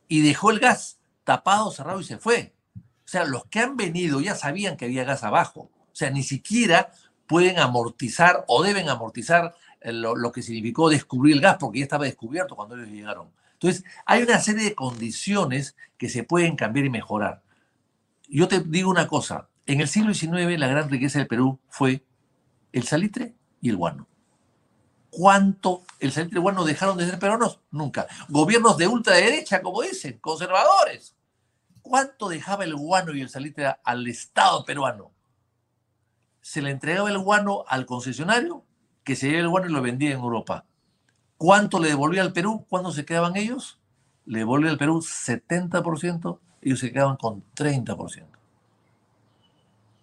y dejó el gas tapado, cerrado y se fue. O sea, los que han venido ya sabían que había gas abajo. O sea, ni siquiera pueden amortizar o deben amortizar eh, lo, lo, que significó descubrir el gas porque ya estaba descubierto cuando ellos llegaron. Entonces, hay una serie de condiciones que se pueden cambiar y mejorar. Yo te digo una cosa, en el siglo XIX la gran riqueza del Perú fue el salitre y el guano. ¿Cuánto el salitre guano dejaron de ser peruanos? Nunca. Gobiernos de ultraderecha, como dicen, conservadores. ¿Cuánto dejaba el guano y el salitre al Estado peruano? Se le entregaba el guano al concesionario, que se llevaba el guano y lo vendía en Europa. ¿Cuánto le devolvía al Perú? ¿Cuándo se quedaban ellos? Le devolvía al Perú 70%, ellos se quedaban con 30%.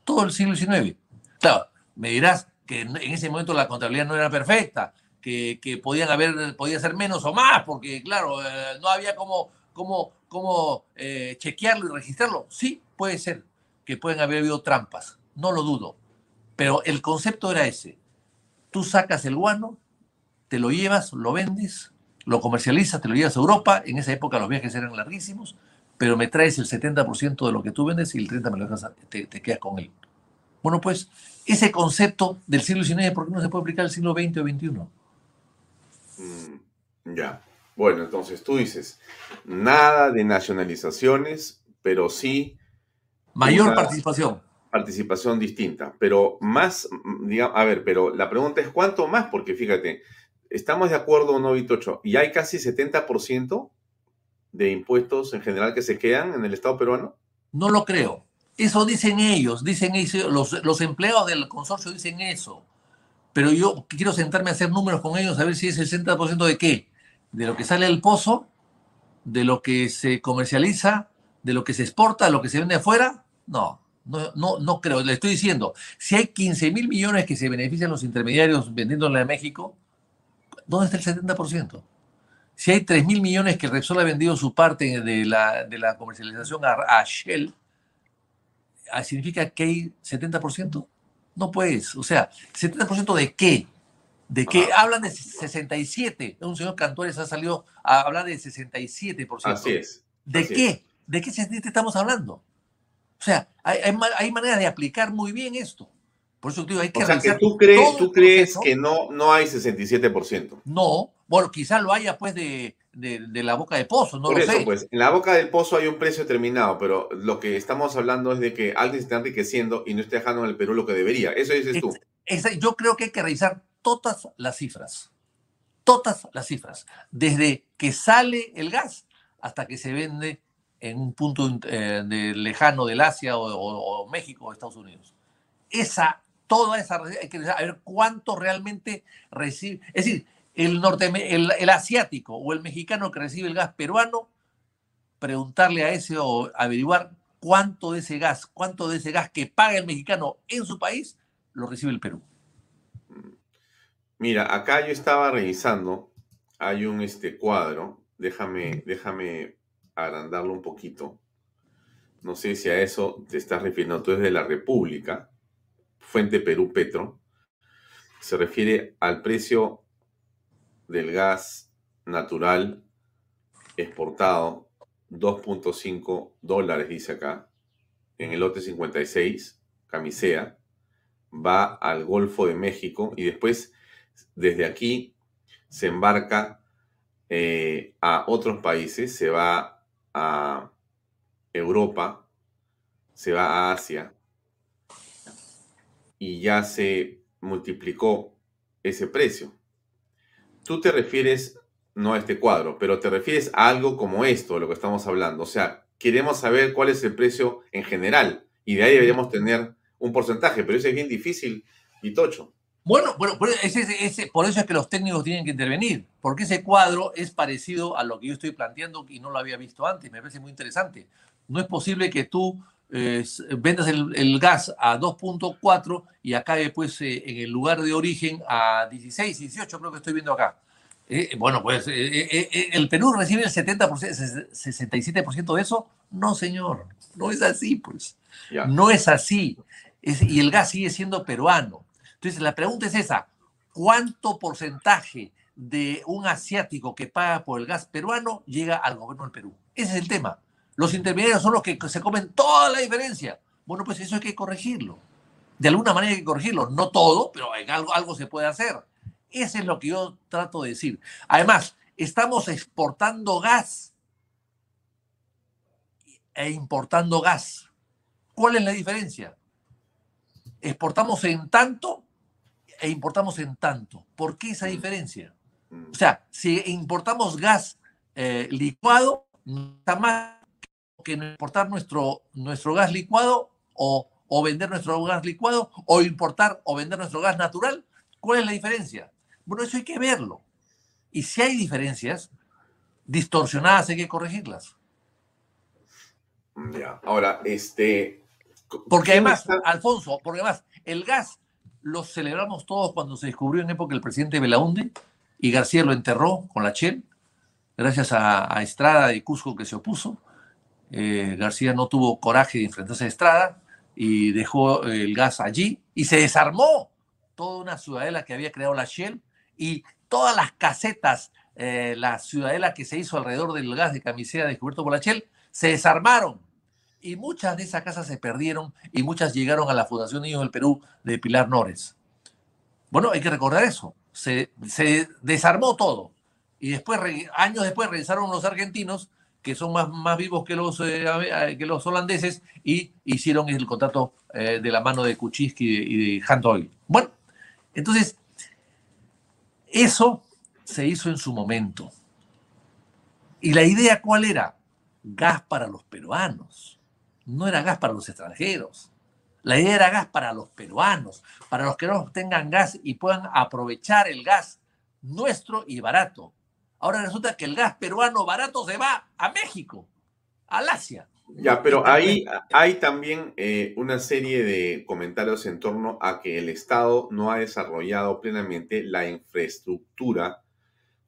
Todo el siglo XIX. Claro, me dirás que en ese momento la contabilidad no era perfecta, que, podían haber, podía ser menos o más, porque claro, eh, no había como, como, como eh, chequearlo y registrarlo. Sí, puede ser que pueden haber habido trampas, no lo dudo, pero el concepto era ese. Tú sacas el guano, te lo llevas, lo vendes, lo comercializas, te lo llevas a Europa, en esa época los viajes eran larguísimos, pero me traes el 70% de lo que tú vendes y el 30% me lo dejas, te, te quedas con él. Bueno, pues ese concepto del siglo XIX, ¿por qué no se puede aplicar al siglo XX o XXI? Mm, ya. Bueno, entonces tú dices, nada de nacionalizaciones, pero sí... Mayor participación. Participación distinta, pero más, mm, digamos, a ver, pero la pregunta es cuánto más, porque fíjate, estamos de acuerdo, no, Vitocho, y hay casi 70% de impuestos en general que se quedan en el Estado peruano. No lo creo. Eso dicen ellos, dicen ellos, los, los empleados del consorcio dicen eso pero yo quiero sentarme a hacer números con ellos a ver si es el 60% de qué, de lo que sale del pozo, de lo que se comercializa, de lo que se exporta, de lo que se vende afuera. No, no, no, no creo. Le estoy diciendo, si hay 15 mil millones que se benefician los intermediarios vendiéndole a México, ¿dónde está el 70%? Si hay 3 mil millones que Repsol ha vendido su parte de la, de la comercialización a, a Shell, ¿significa que hay 70%? No puedes. O sea, ¿70% de qué? ¿De qué? Hablan de 67. Un señor Cantores ha salido a hablar de 67%. Así es. ¿De qué? ¿De qué 67 estamos hablando? O sea, hay, hay, manera de aplicar muy bien esto. Por eso digo, hay que O sea, que tú crees, tú crees que no, no hay 67%. No, bueno, quizás lo haya pues de, de, la boca de pozo, no Por lo eso, sé. pues, en la boca del pozo hay un precio determinado, pero lo que estamos hablando es de que alguien se está enriqueciendo y no está dejando en el Perú lo que debería. Eso dices tú. yo creo que hay que revisar todas las cifras. Todas las cifras. Desde que sale el gas hasta que se vende en un punto eh, de lejano del Asia o, México o Estados Unidos. Esa, toda esa, hay que ver cuánto realmente recibe. Es decir, el, norte, el, asiático o el mexicano que recibe el gas peruano, preguntarle a ese o averiguar cuánto de ese gas, cuánto de ese gas que paga el mexicano en su país, lo recibe el Perú. Mira, acá yo estaba revisando, hay un este cuadro, déjame, déjame agrandarlo un poquito. No sé si a eso te estás refiriendo. Tú de la República, Fuente Perú Petro. Se refiere al precio del gas natural exportado, 2.5 dólares, dice acá, en el lote 56, camisea, va al Golfo de México y después desde aquí se embarca eh, a otros países, se va a Europa, se va a Asia y ya se multiplicó ese precio tú te refieres no a este cuadro, pero te refieres a algo como esto, de lo que estamos hablando. O sea, queremos saber cuál es el precio en general y de ahí deberíamos tener un porcentaje, pero eso es bien difícil y tocho. Bueno, bueno por, ese, por eso es que los técnicos tienen que intervenir, porque ese cuadro es parecido a lo que yo estoy planteando y no lo había visto antes, me parece muy interesante. No es posible que tú eh, vendas el, gas a 2.4 y acabe pues eh, en el lugar de origen a 16, 18, creo que estoy viendo acá. Eh, bueno, pues el Perú recibe el 70%, 67% de eso. No, señor, no es así, pues. No es así. y el gas sigue siendo peruano. Entonces, la pregunta es esa, ¿cuánto porcentaje de un asiático que paga por el gas peruano llega al gobierno del Perú? Ese es el tema. Los intermediarios son los que se comen toda la diferencia. Bueno, pues eso hay que corregirlo. De alguna manera hay que corregirlo. No todo, pero algo, algo se puede hacer. Eso es lo que yo trato de decir. Además, estamos exportando gas e importando gas. ¿Cuál es la diferencia? Exportamos en tanto e importamos en tanto. ¿Por qué esa diferencia? O sea, si importamos gas eh, licuado, está más que importar nuestro, nuestro gas licuado o, o vender nuestro gas licuado o importar o vender nuestro gas natural. ¿Cuál es la diferencia? Bueno, eso hay que verlo. Y si hay diferencias distorsionadas, hay que corregirlas. Ya. Ahora, este. Porque además, Alfonso, porque además, el gas lo celebramos todos cuando se descubrió en época el presidente Belaunde y García lo enterró con la Chel, gracias a, Estrada de Cusco que se opuso. Eh, García no tuvo coraje de enfrentarse a Estrada y dejó el gas allí y se desarmó toda una ciudadela que había creado la Shell y todas las casetas, eh, la ciudadela que se hizo alrededor del gas de camisea descubierto por la Shell, se desarmaron. Y muchas de esas casas se perdieron y muchas llegaron a la Fundación Niños del Perú de Pilar Nores. Bueno, hay que recordar eso. Se, desarmó todo. Y después, años después, regresaron los argentinos, que son más, más vivos que los, eh, que los holandeses, y hicieron el contrato eh, de la mano de Kuczynski y de, y Bueno, entonces, eso se hizo en su momento. ¿Y la idea cuál era? Gas para los peruanos. No era gas para los extranjeros. La idea era gas para los peruanos, para los que no tengan gas y puedan aprovechar el gas nuestro y barato. Ahora resulta que el gas peruano barato se va a México, al Asia. Ya, pero ahí hay también eh, una serie de comentarios en torno a que el Estado no ha desarrollado plenamente la infraestructura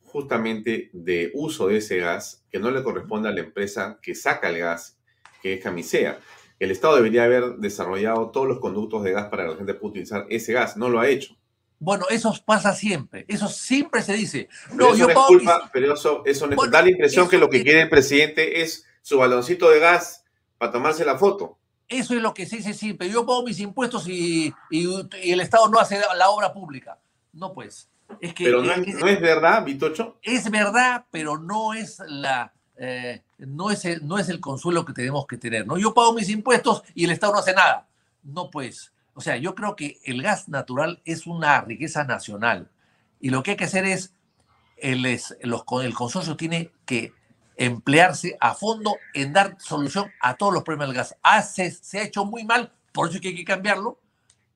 justamente de uso de ese gas que no le corresponde a la empresa que saca el gas, que es Camisea. El Estado debería haber desarrollado todos los conductos de gas para que la gente pueda utilizar ese gas. No lo ha hecho. Bueno, eso pasa siempre. Eso siempre se dice. No, yo no pero eso, da la impresión que lo que quiere el presidente es su baloncito de gas para tomarse la foto. Eso es lo que se dice siempre. Yo pago mis impuestos y, el Estado no hace la obra pública. No, pues. Es que, pero no es, verdad, Vitocho. Es verdad, pero no es la. Eh, no, es el, no es el consuelo que tenemos que tener. ¿no? Yo pago mis impuestos y el Estado no hace nada. No, pues. O sea, yo creo que el gas natural es una riqueza nacional. Y lo que hay que hacer es. El, el consorcio tiene que emplearse a fondo en dar solución a todos los problemas del gas. Hace, se ha hecho muy mal, por eso que hay que cambiarlo,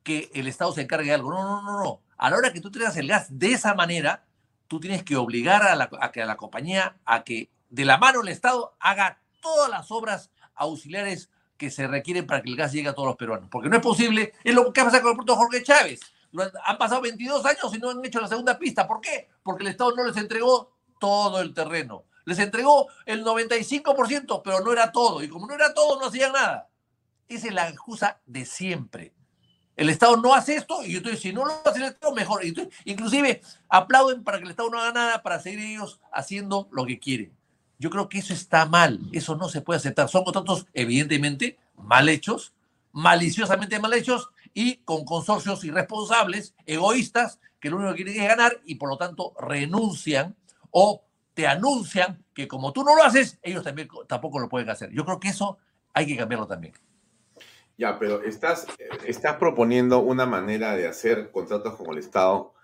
que el Estado se encargue de algo. No, no, no, no. A la hora que tú traigas el gas de esa manera, tú tienes que obligar a la, a que a la compañía a que de la mano el Estado haga todas las obras auxiliares que se requieren para que el gas llegue a todos los peruanos. Porque no es posible, es lo que pasa con el puerto Jorge Chávez. han pasado 22 años y no han hecho la segunda pista. ¿Por qué? Porque el Estado no les entregó todo el terreno. Les entregó el 95%, pero no era todo. Y como no era todo, no hacían nada. Esa es la excusa de siempre. El Estado no hace esto y entonces si no lo hace el Estado, mejor. inclusive aplauden para que el Estado no haga nada para seguir ellos haciendo lo que quieren. Yo creo que eso está mal, eso no se puede aceptar. Son contratos evidentemente mal hechos, maliciosamente mal hechos y con consorcios irresponsables, egoístas, que lo único que quieren es ganar y por lo tanto renuncian o te anuncian que como tú no lo haces, ellos también tampoco lo pueden hacer. Yo creo que eso hay que cambiarlo también. Ya, pero estás, estás proponiendo una manera de hacer contratos con el Estado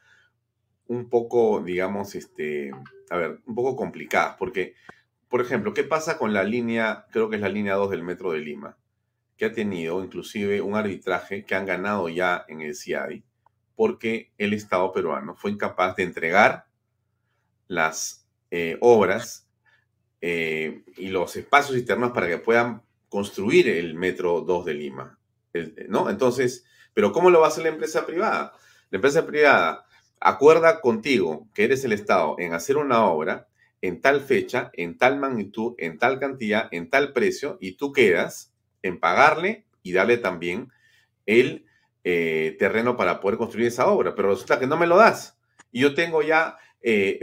un poco, digamos, este, a ver, un poco complicada, porque, por ejemplo, ¿qué pasa con la línea, creo que es la línea 2 del Metro de Lima, que ha tenido inclusive un arbitraje que han ganado ya en el CIADI, porque el Estado peruano fue incapaz de entregar las eh, obras eh, y los espacios internos para que puedan construir el metro 2 de Lima. ¿No? Entonces, pero ¿cómo lo va a hacer la empresa privada? La empresa privada acuerda contigo, que eres el Estado, en hacer una obra en tal fecha, en tal magnitud, en tal cantidad, en tal precio, y tú quedas en pagarle y darle también el eh, terreno para poder construir esa obra. Pero resulta que no me lo das. Y yo tengo ya eh,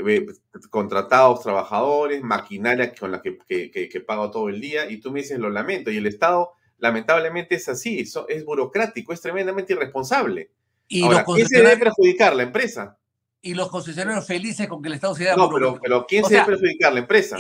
contratados trabajadores, maquinaria con la que, que, pago todo el día, y tú me dices, lo lamento, y el Estado lamentablemente es así, eso es burocrático, es tremendamente irresponsable. ¿Y Ahora, ¿quién se debe perjudicar? ¿La empresa? Y los concesionarios felices con que el Estado se da No, pero, pero ¿quién se debe perjudicar? ¿La empresa?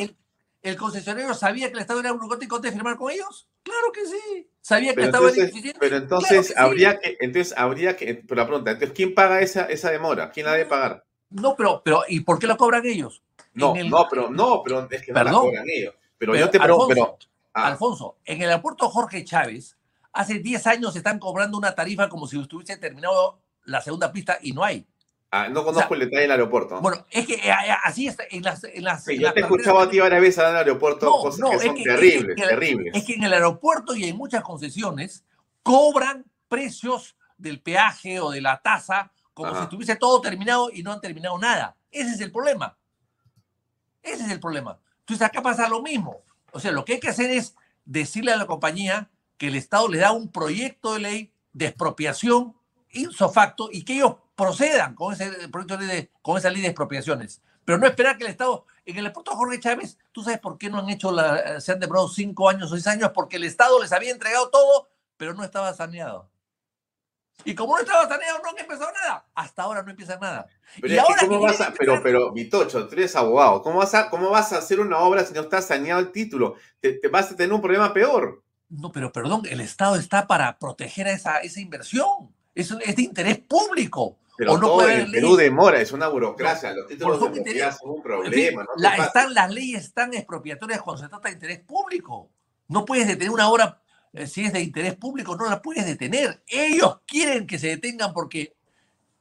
¿El concesionario sabía que el Estado era burocrático antes de firmar con ellos? Claro que sí. ¿Sabía que estaba entonces, Pero entonces habría que, entonces habría que, pero la pregunta, entonces, ¿quién paga esa, esa demora? ¿Quién la debe pagar? No, pero, pero, ¿y por qué la cobran ellos? No, no, pero, no, pero es que no la cobran ellos. Pero, yo te pregunto, pero, ah. Alfonso, en el aeropuerto Jorge Chávez, hace 10 años están cobrando una tarifa como si estuviese terminado la segunda pista y no hay. Ah, no conozco el detalle del aeropuerto. Bueno, es que eh, eh, así está en las. En las sí, yo te he escuchado a ti varias veces en el aeropuerto cosas no, que son terribles, es terribles. Es que en el aeropuerto y en muchas concesiones cobran precios del peaje o de la tasa como si estuviese todo terminado y no han terminado nada. Ese es el problema. Ese es el problema. Entonces acá pasa lo mismo. O sea, lo que hay que hacer es decirle a la compañía que el Estado le da un proyecto de ley de expropiación insofacto y que ellos procedan con ese proyecto de, con esa ley de expropiaciones. Pero no esperar que el Estado, en el aeropuerto Jorge Chávez, ¿tú sabes por qué no han hecho la, se han demorado cinco años o seis años? Porque el Estado les había entregado todo, pero no estaba saneado. Y como no estaba saneado, no han empezado nada. Hasta ahora no empieza nada. Pero, ¿cómo vas a, pero, pero, Vitocho, tú eres abogado. ¿Cómo vas, a, ¿Cómo vas a hacer una obra si no está saneado el título? Te, te, vas a tener un problema peor. No, pero perdón, el Estado está para proteger a esa, esa inversión. Es, es de interés público. Pero no todo en Perú demora, es una burocracia. Los títulos de propiedad son un problema. están, las leyes están expropiatorias cuando se trata de interés público. No puedes detener una obra eh, si es de interés público, no la puedes detener. Ellos quieren que se detengan porque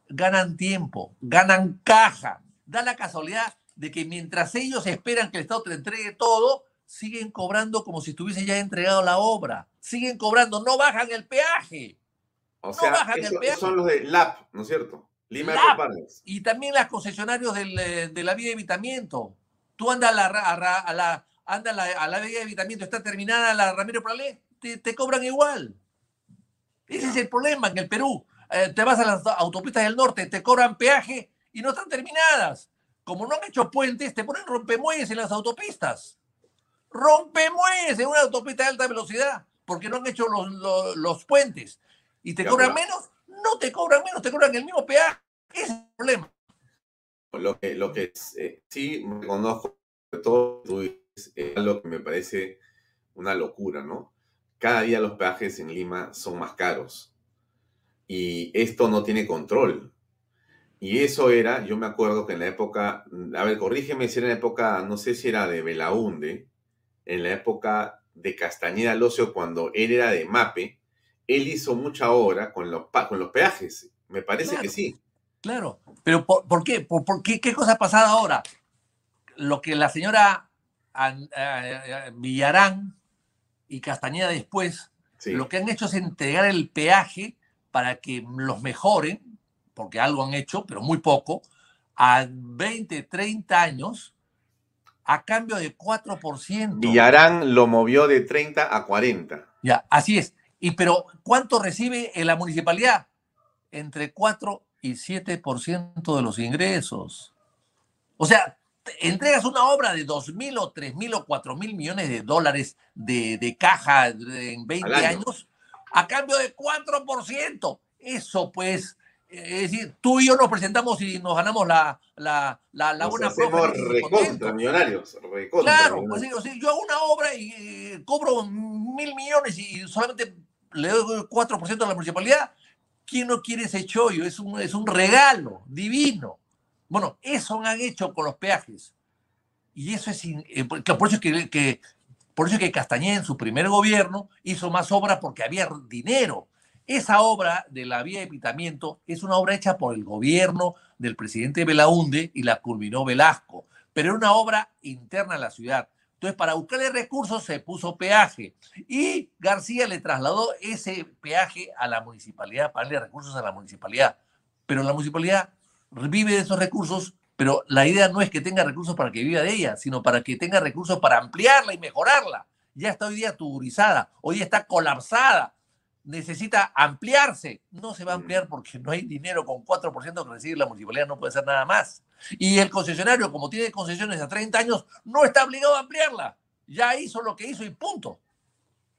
ganan tiempo, ganan caja. Da la casualidad de que mientras ellos esperan que el Estado te entregue todo, siguen cobrando como si estuviese ya entregado la obra. Siguen cobrando, no bajan el peaje. O sea, son los de LAP, ¿no es cierto? Lima Y también los concesionarios eh, de la vía de evitamiento. Tú andas a la, a la, anda a la, vía de evitamiento, está terminada la Ramiro Pralé, te, cobran igual. Ese es el problema en el Perú. Eh, te vas a las autopistas del norte, te cobran peaje y no están terminadas. Como no han hecho puentes, te ponen rompemuelles en las autopistas. Rompemuelles en una autopista de alta velocidad, porque no han hecho los, los puentes y te cobran menos, no te cobran menos, te cobran el mismo peaje. Ese es el problema. Lo que, lo que eh, sí reconozco de todo es algo que me parece una locura, ¿no? Cada día los peajes en Lima son más caros. Y esto no tiene control. Y eso era, yo me acuerdo que en la época, a ver, corrígeme si era en la época, no sé si era de Belaunde, en la época de Castañeda Locio, cuando él era de MAPE, él hizo mucha obra con los, con los peajes. Me parece que sí. Claro, pero ¿por, qué? ¿Por, qué? ¿Qué cosa ha pasado ahora? Lo que la señora eh, eh, Villarán y Castañeda después, lo que han hecho es entregar el peaje para que los mejoren, porque algo han hecho, pero muy poco, a 20, 30 años a cambio de 4%. Villarán lo movió de 30 a 40. Ya, así es. Y pero, ¿cuánto recibe en la municipalidad? Entre 4 y 7% de los ingresos. O sea, entregas una obra de 2 mil o 3 mil o 4 mil millones de dólares de, caja en 20 años a cambio de 4%. Eso pues, es decir, tú y yo nos presentamos y nos ganamos la, la, la, buena recontra millonarios. claro, pues, yo hago una obra y eh, cobro mil millones y solamente le doy 4% a la municipalidad. ¿Quién no quiere ese chollo? Es un, es un regalo divino. Bueno, eso han hecho con los peajes. Y eso es. Eh, por eso es que, por eso que Castañeda en su primer gobierno hizo más obra porque había dinero. Esa obra de la vía de pitamiento es una obra hecha por el gobierno del presidente Belaunde y la culminó Velasco, pero era una obra interna a la ciudad. Entonces, para buscarle recursos se puso peaje y García le trasladó ese peaje a la municipalidad, para darle recursos a la municipalidad. Pero la municipalidad vive de esos recursos, pero la idea no es que tenga recursos para que viva de ella, sino para que tenga recursos para ampliarla y mejorarla. Ya está hoy día tuburizada, hoy día está colapsada, necesita ampliarse. No se va a mm. ampliar porque no hay dinero con 4% que recibe la municipalidad, no puede hacer nada más. Y el concesionario, como tiene concesiones a 30 años, no está obligado a ampliarla. Ya hizo lo que hizo y punto.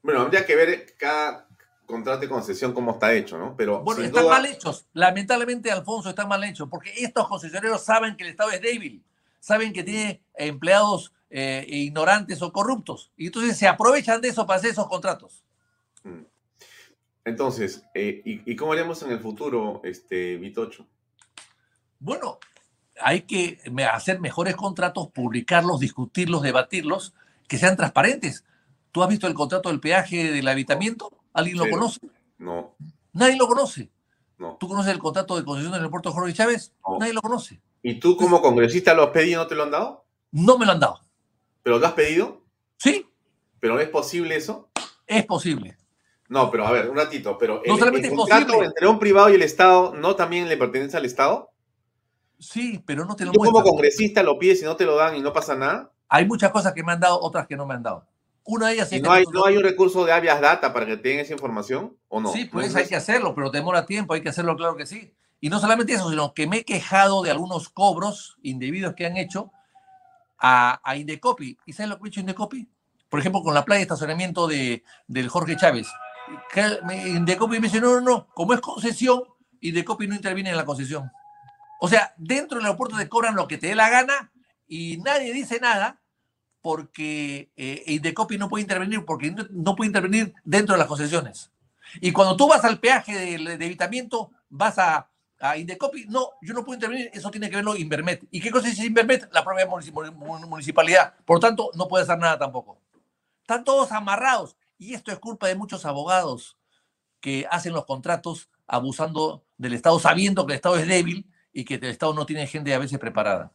Bueno, habría que ver cada contrato de concesión cómo está hecho, ¿no? Pero bueno, están mal hechos. Lamentablemente, Alfonso, están mal hechos porque estos concesionarios saben que el Estado es débil, saben que tiene empleados eh, ignorantes o corruptos. Y entonces se aprovechan de eso para hacer esos contratos. Mm. Entonces, eh, ¿y, cómo haremos en el futuro, este Vitocho? Bueno, hay que hacer mejores contratos, publicarlos, discutirlos, debatirlos, que sean transparentes. ¿Tú has visto el contrato del peaje del habitamiento? ¿Alguien lo conoce? No. Nadie lo conoce. No. ¿Tú conoces el contrato de concesión del aeropuerto Jorge Chávez? Nadie lo conoce. ¿Y tú como congresista lo has pedido y no te lo han dado? No me lo han dado. ¿Pero lo has pedido? Sí. ¿Pero es posible eso? Es posible. No, pero a ver, un ratito, pero el, contrato entre un privado y el Estado no también le pertenece al Estado? Sí, pero no te lo ¿Tú como congresista lo pides y no te lo dan y no pasa nada? Hay muchas cosas que me han dado, otras que no me han dado. Una de ellas ¿Y no, hay, no hay un recurso de habeas data para que tengan esa información o no? Sí, pues hay que hacerlo, pero demora tiempo, hay que hacerlo, claro que sí. Y no solamente eso, sino que me he quejado de algunos cobros indebidos que han hecho a, a Indecopi. ¿Y sabes lo que ha hecho Indecopi? Por ejemplo, con la playa de estacionamiento de, del Jorge Chávez. Indecopi me dice, no, no, no, como es concesión, Indecopi no interviene en la concesión. O sea, dentro del aeropuerto te cobran lo que te dé la gana y nadie dice nada porque eh, Indecopi no puede intervenir, porque no, puede intervenir dentro de las concesiones. Y cuando tú vas al peaje de, de evitamiento, vas a, Indecopi, no, yo no puedo intervenir, eso tiene que verlo Invermet. ¿Y qué cosa es Invermet? La propia municipalidad. Por tanto, no puede hacer nada tampoco. Están todos amarrados. Y esto es culpa de muchos abogados que hacen los contratos abusando del Estado, sabiendo que el Estado es débil y que el Estado no tiene gente a veces preparada.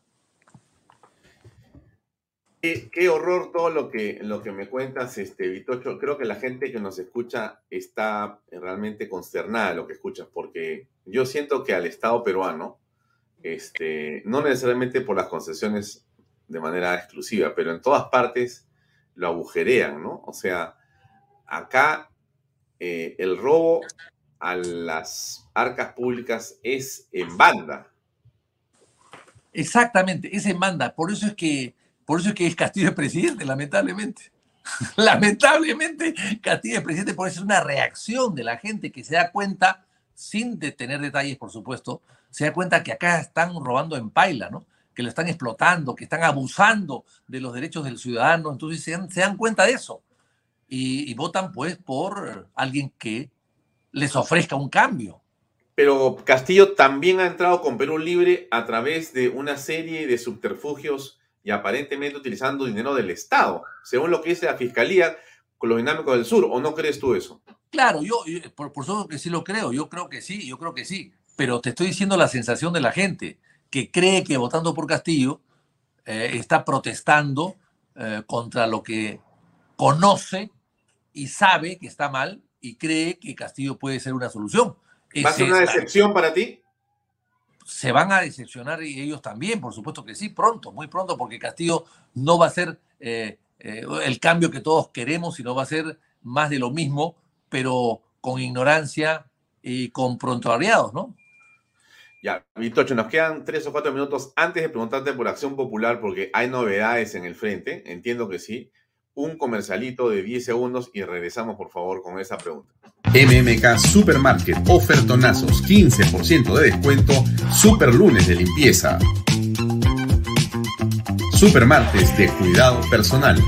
Qué, horror todo lo que, lo que me cuentas, este, Vitocho. Creo que la gente que nos escucha está realmente consternada lo que escuchas, porque yo siento que al Estado peruano, este, no necesariamente por las concesiones de manera exclusiva, pero en todas partes lo agujerean, ¿no? O sea, acá eh, el robo a las arcas públicas es en banda. Exactamente, es en banda. Por eso es que, por eso es, que es Castillo el presidente, lamentablemente. [LAUGHS] lamentablemente, Castillo es presidente, por eso es una reacción de la gente que se da cuenta, sin tener detalles, por supuesto, se da cuenta que acá están robando en paila, ¿no? Que lo están explotando, que están abusando de los derechos del ciudadano. Entonces se dan, cuenta de eso. y votan pues por alguien que les ofrezca un cambio. Pero Castillo también ha entrado con Perú Libre a través de una serie de subterfugios y aparentemente utilizando dinero del Estado, según lo que dice la Fiscalía con los dinámicos del sur, ¿o no crees tú eso? Claro, yo, por, por supuesto que sí lo creo, yo creo que sí, yo creo que sí, pero te estoy diciendo la sensación de la gente que cree que votando por Castillo eh, está protestando eh, contra lo que conoce y sabe que está mal y cree que Castillo puede ser una solución. ¿Va a ser una decepción para ti? Se van a decepcionar y ellos también, por supuesto que sí, pronto, muy pronto, porque Castillo no va a ser eh, eh, el cambio que todos queremos, sino va a ser más de lo mismo, pero con ignorancia y con prontuariados, ¿no? Ya, Vitocho, nos quedan tres o cuatro minutos antes de preguntarte por Acción Popular, porque hay novedades en el frente, entiendo que sí un comercialito de 10 segundos y regresamos por favor con esa pregunta. MMK Supermarket, ofertonazos, 15% de descuento, super lunes de limpieza. Super martes de cuidado personal.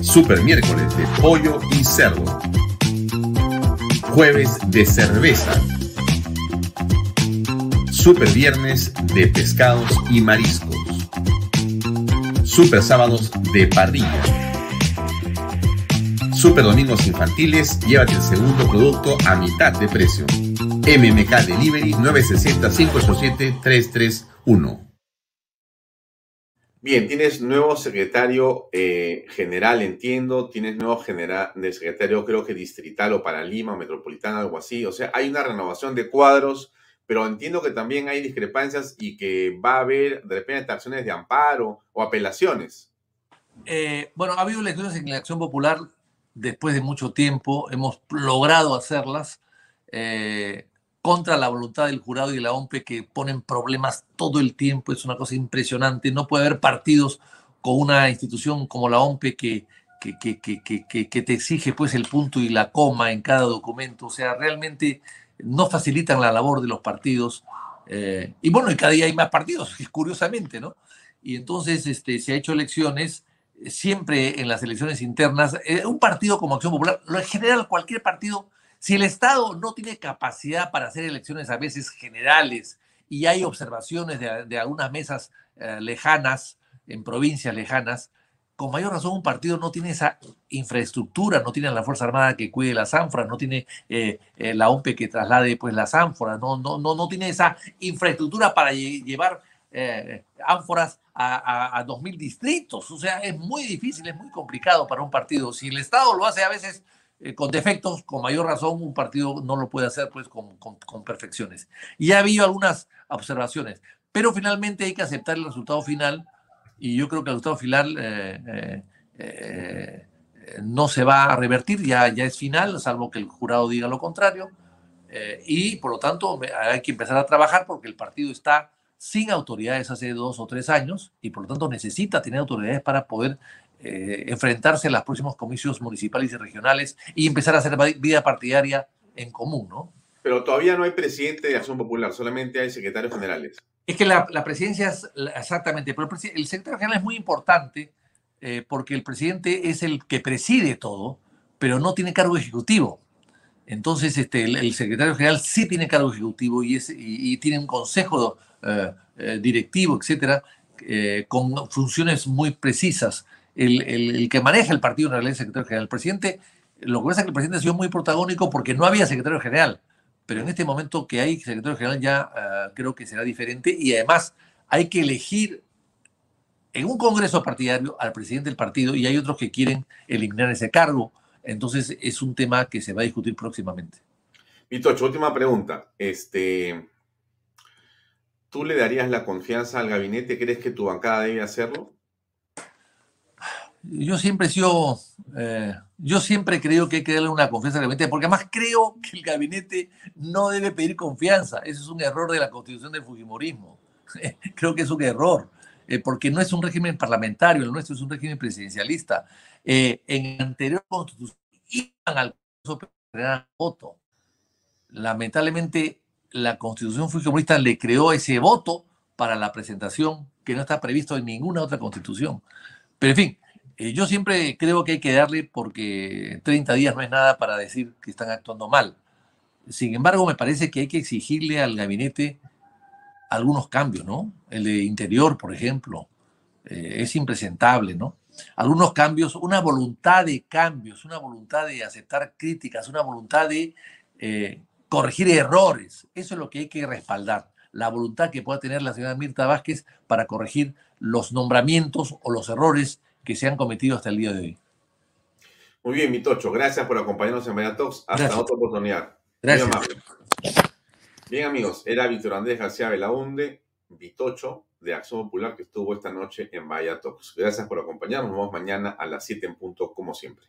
Super miércoles de pollo y cerdo. Jueves de cerveza. Super viernes de pescados y mariscos. Super sábados de parrilla. Super domingos infantiles, llévate el segundo producto a mitad de precio. MMK Delivery 960-587-331. Bien, tienes nuevo secretario eh, general, entiendo, tienes nuevo general secretario, creo que distrital o para Lima, metropolitana, algo así. O sea, hay una renovación de cuadros pero entiendo que también hay discrepancias y que va a haber de repente acciones de amparo o apelaciones. Eh, bueno, ha habido lecturas en la acción popular después de mucho tiempo, hemos logrado hacerlas eh, contra la voluntad del jurado y la OMPE que ponen problemas todo el tiempo, es una cosa impresionante, no puede haber partidos con una institución como la OMPE que, que, que, que, te exige pues el punto y la coma en cada documento, o sea, realmente no facilitan la labor de los partidos. Eh, y bueno, y cada día hay más partidos, [LAUGHS] curiosamente, ¿no? y entonces este, se ha hecho elecciones, siempre en las elecciones internas, eh, un partido como Acción Popular, en general cualquier partido, si el Estado no tiene capacidad para hacer elecciones a veces generales y hay observaciones de, algunas mesas eh, lejanas, en provincias lejanas, con mayor razón un partido no tiene esa infraestructura, no tiene la Fuerza Armada que cuide las ánforas, no tiene eh, eh, la OMPE que traslade pues, las ánforas, no, no, no, no tiene esa infraestructura para llevar eh, ánforas a, a, 2.000 distritos. O sea, es muy difícil, es muy complicado para un partido. Si el Estado lo hace a veces con defectos, con mayor razón un partido no lo puede hacer pues con, con, con perfecciones. Y ha habido algunas observaciones, pero finalmente hay que aceptar el resultado final y yo creo que el resultado final eh, eh, eh, no se va a revertir, ya, ya es final, salvo que el jurado diga lo contrario, y por lo tanto hay que empezar a trabajar porque el partido está sin autoridades hace dos o tres años y por lo tanto necesita tener autoridades para poder enfrentarse a los próximos comicios municipales y regionales y empezar a hacer vida partidaria en común, ¿no? Pero todavía no hay presidente de Acción Popular, solamente hay secretarios generales. Es que la, presidencia es exactamente, pero el, secretario general es muy importante eh, porque el presidente es el que preside todo, pero no tiene cargo ejecutivo. Entonces, este, el, secretario general sí tiene cargo ejecutivo y, tiene un consejo eh, eh, directivo, etcétera, con funciones muy precisas. El, que maneja el partido en realidad es el secretario general. El presidente, lo que pasa es que el presidente ha sido muy protagónico porque no había secretario general pero en este momento que hay secretario general ya ah, creo que será diferente y además hay que elegir en un congreso partidario al presidente del partido y hay otros que quieren eliminar ese cargo. Entonces es un tema que se va a discutir próximamente. Vitocho, última pregunta. Este, ¿Tú le darías la confianza al gabinete? ¿Crees que tu bancada debe hacerlo? Yo siempre he sido, eh, yo siempre creo que hay que darle una confianza al gabinete, porque además creo que el gabinete no debe pedir confianza. Ese es un error de la constitución del Fujimorismo. [LAUGHS] creo que es un error, eh, porque no es un régimen parlamentario, el nuestro es un régimen presidencialista. Eh, en anterior constitución iban al voto. Lamentablemente, la constitución fujimorista le creó ese voto para la presentación que no está previsto en ninguna otra constitución. Pero en fin, eh, yo siempre creo que hay que darle porque 30 días no es nada para decir que están actuando mal. Sin embargo, me parece que hay que exigirle al gabinete algunos cambios, ¿no? El de interior, por ejemplo, eh, es impresentable, ¿no? Algunos cambios, una voluntad de cambios, una voluntad de aceptar críticas, una voluntad de eh, corregir errores. Eso es lo que hay que respaldar. La voluntad que pueda tener la señora Mirta Vázquez para corregir los nombramientos o los errores que se han cometido hasta el día de hoy. Muy bien, mi Tocho, gracias por acompañarnos en Mediatox. Hasta otra oportunidad. Gracias. Bien, amigos, era Víctor Andrés García Belaunde, Vitocho de Acción Popular, que estuvo esta noche en Vaya Talks. Gracias por acompañarnos. Nos vemos mañana a las 7 en punto, como siempre.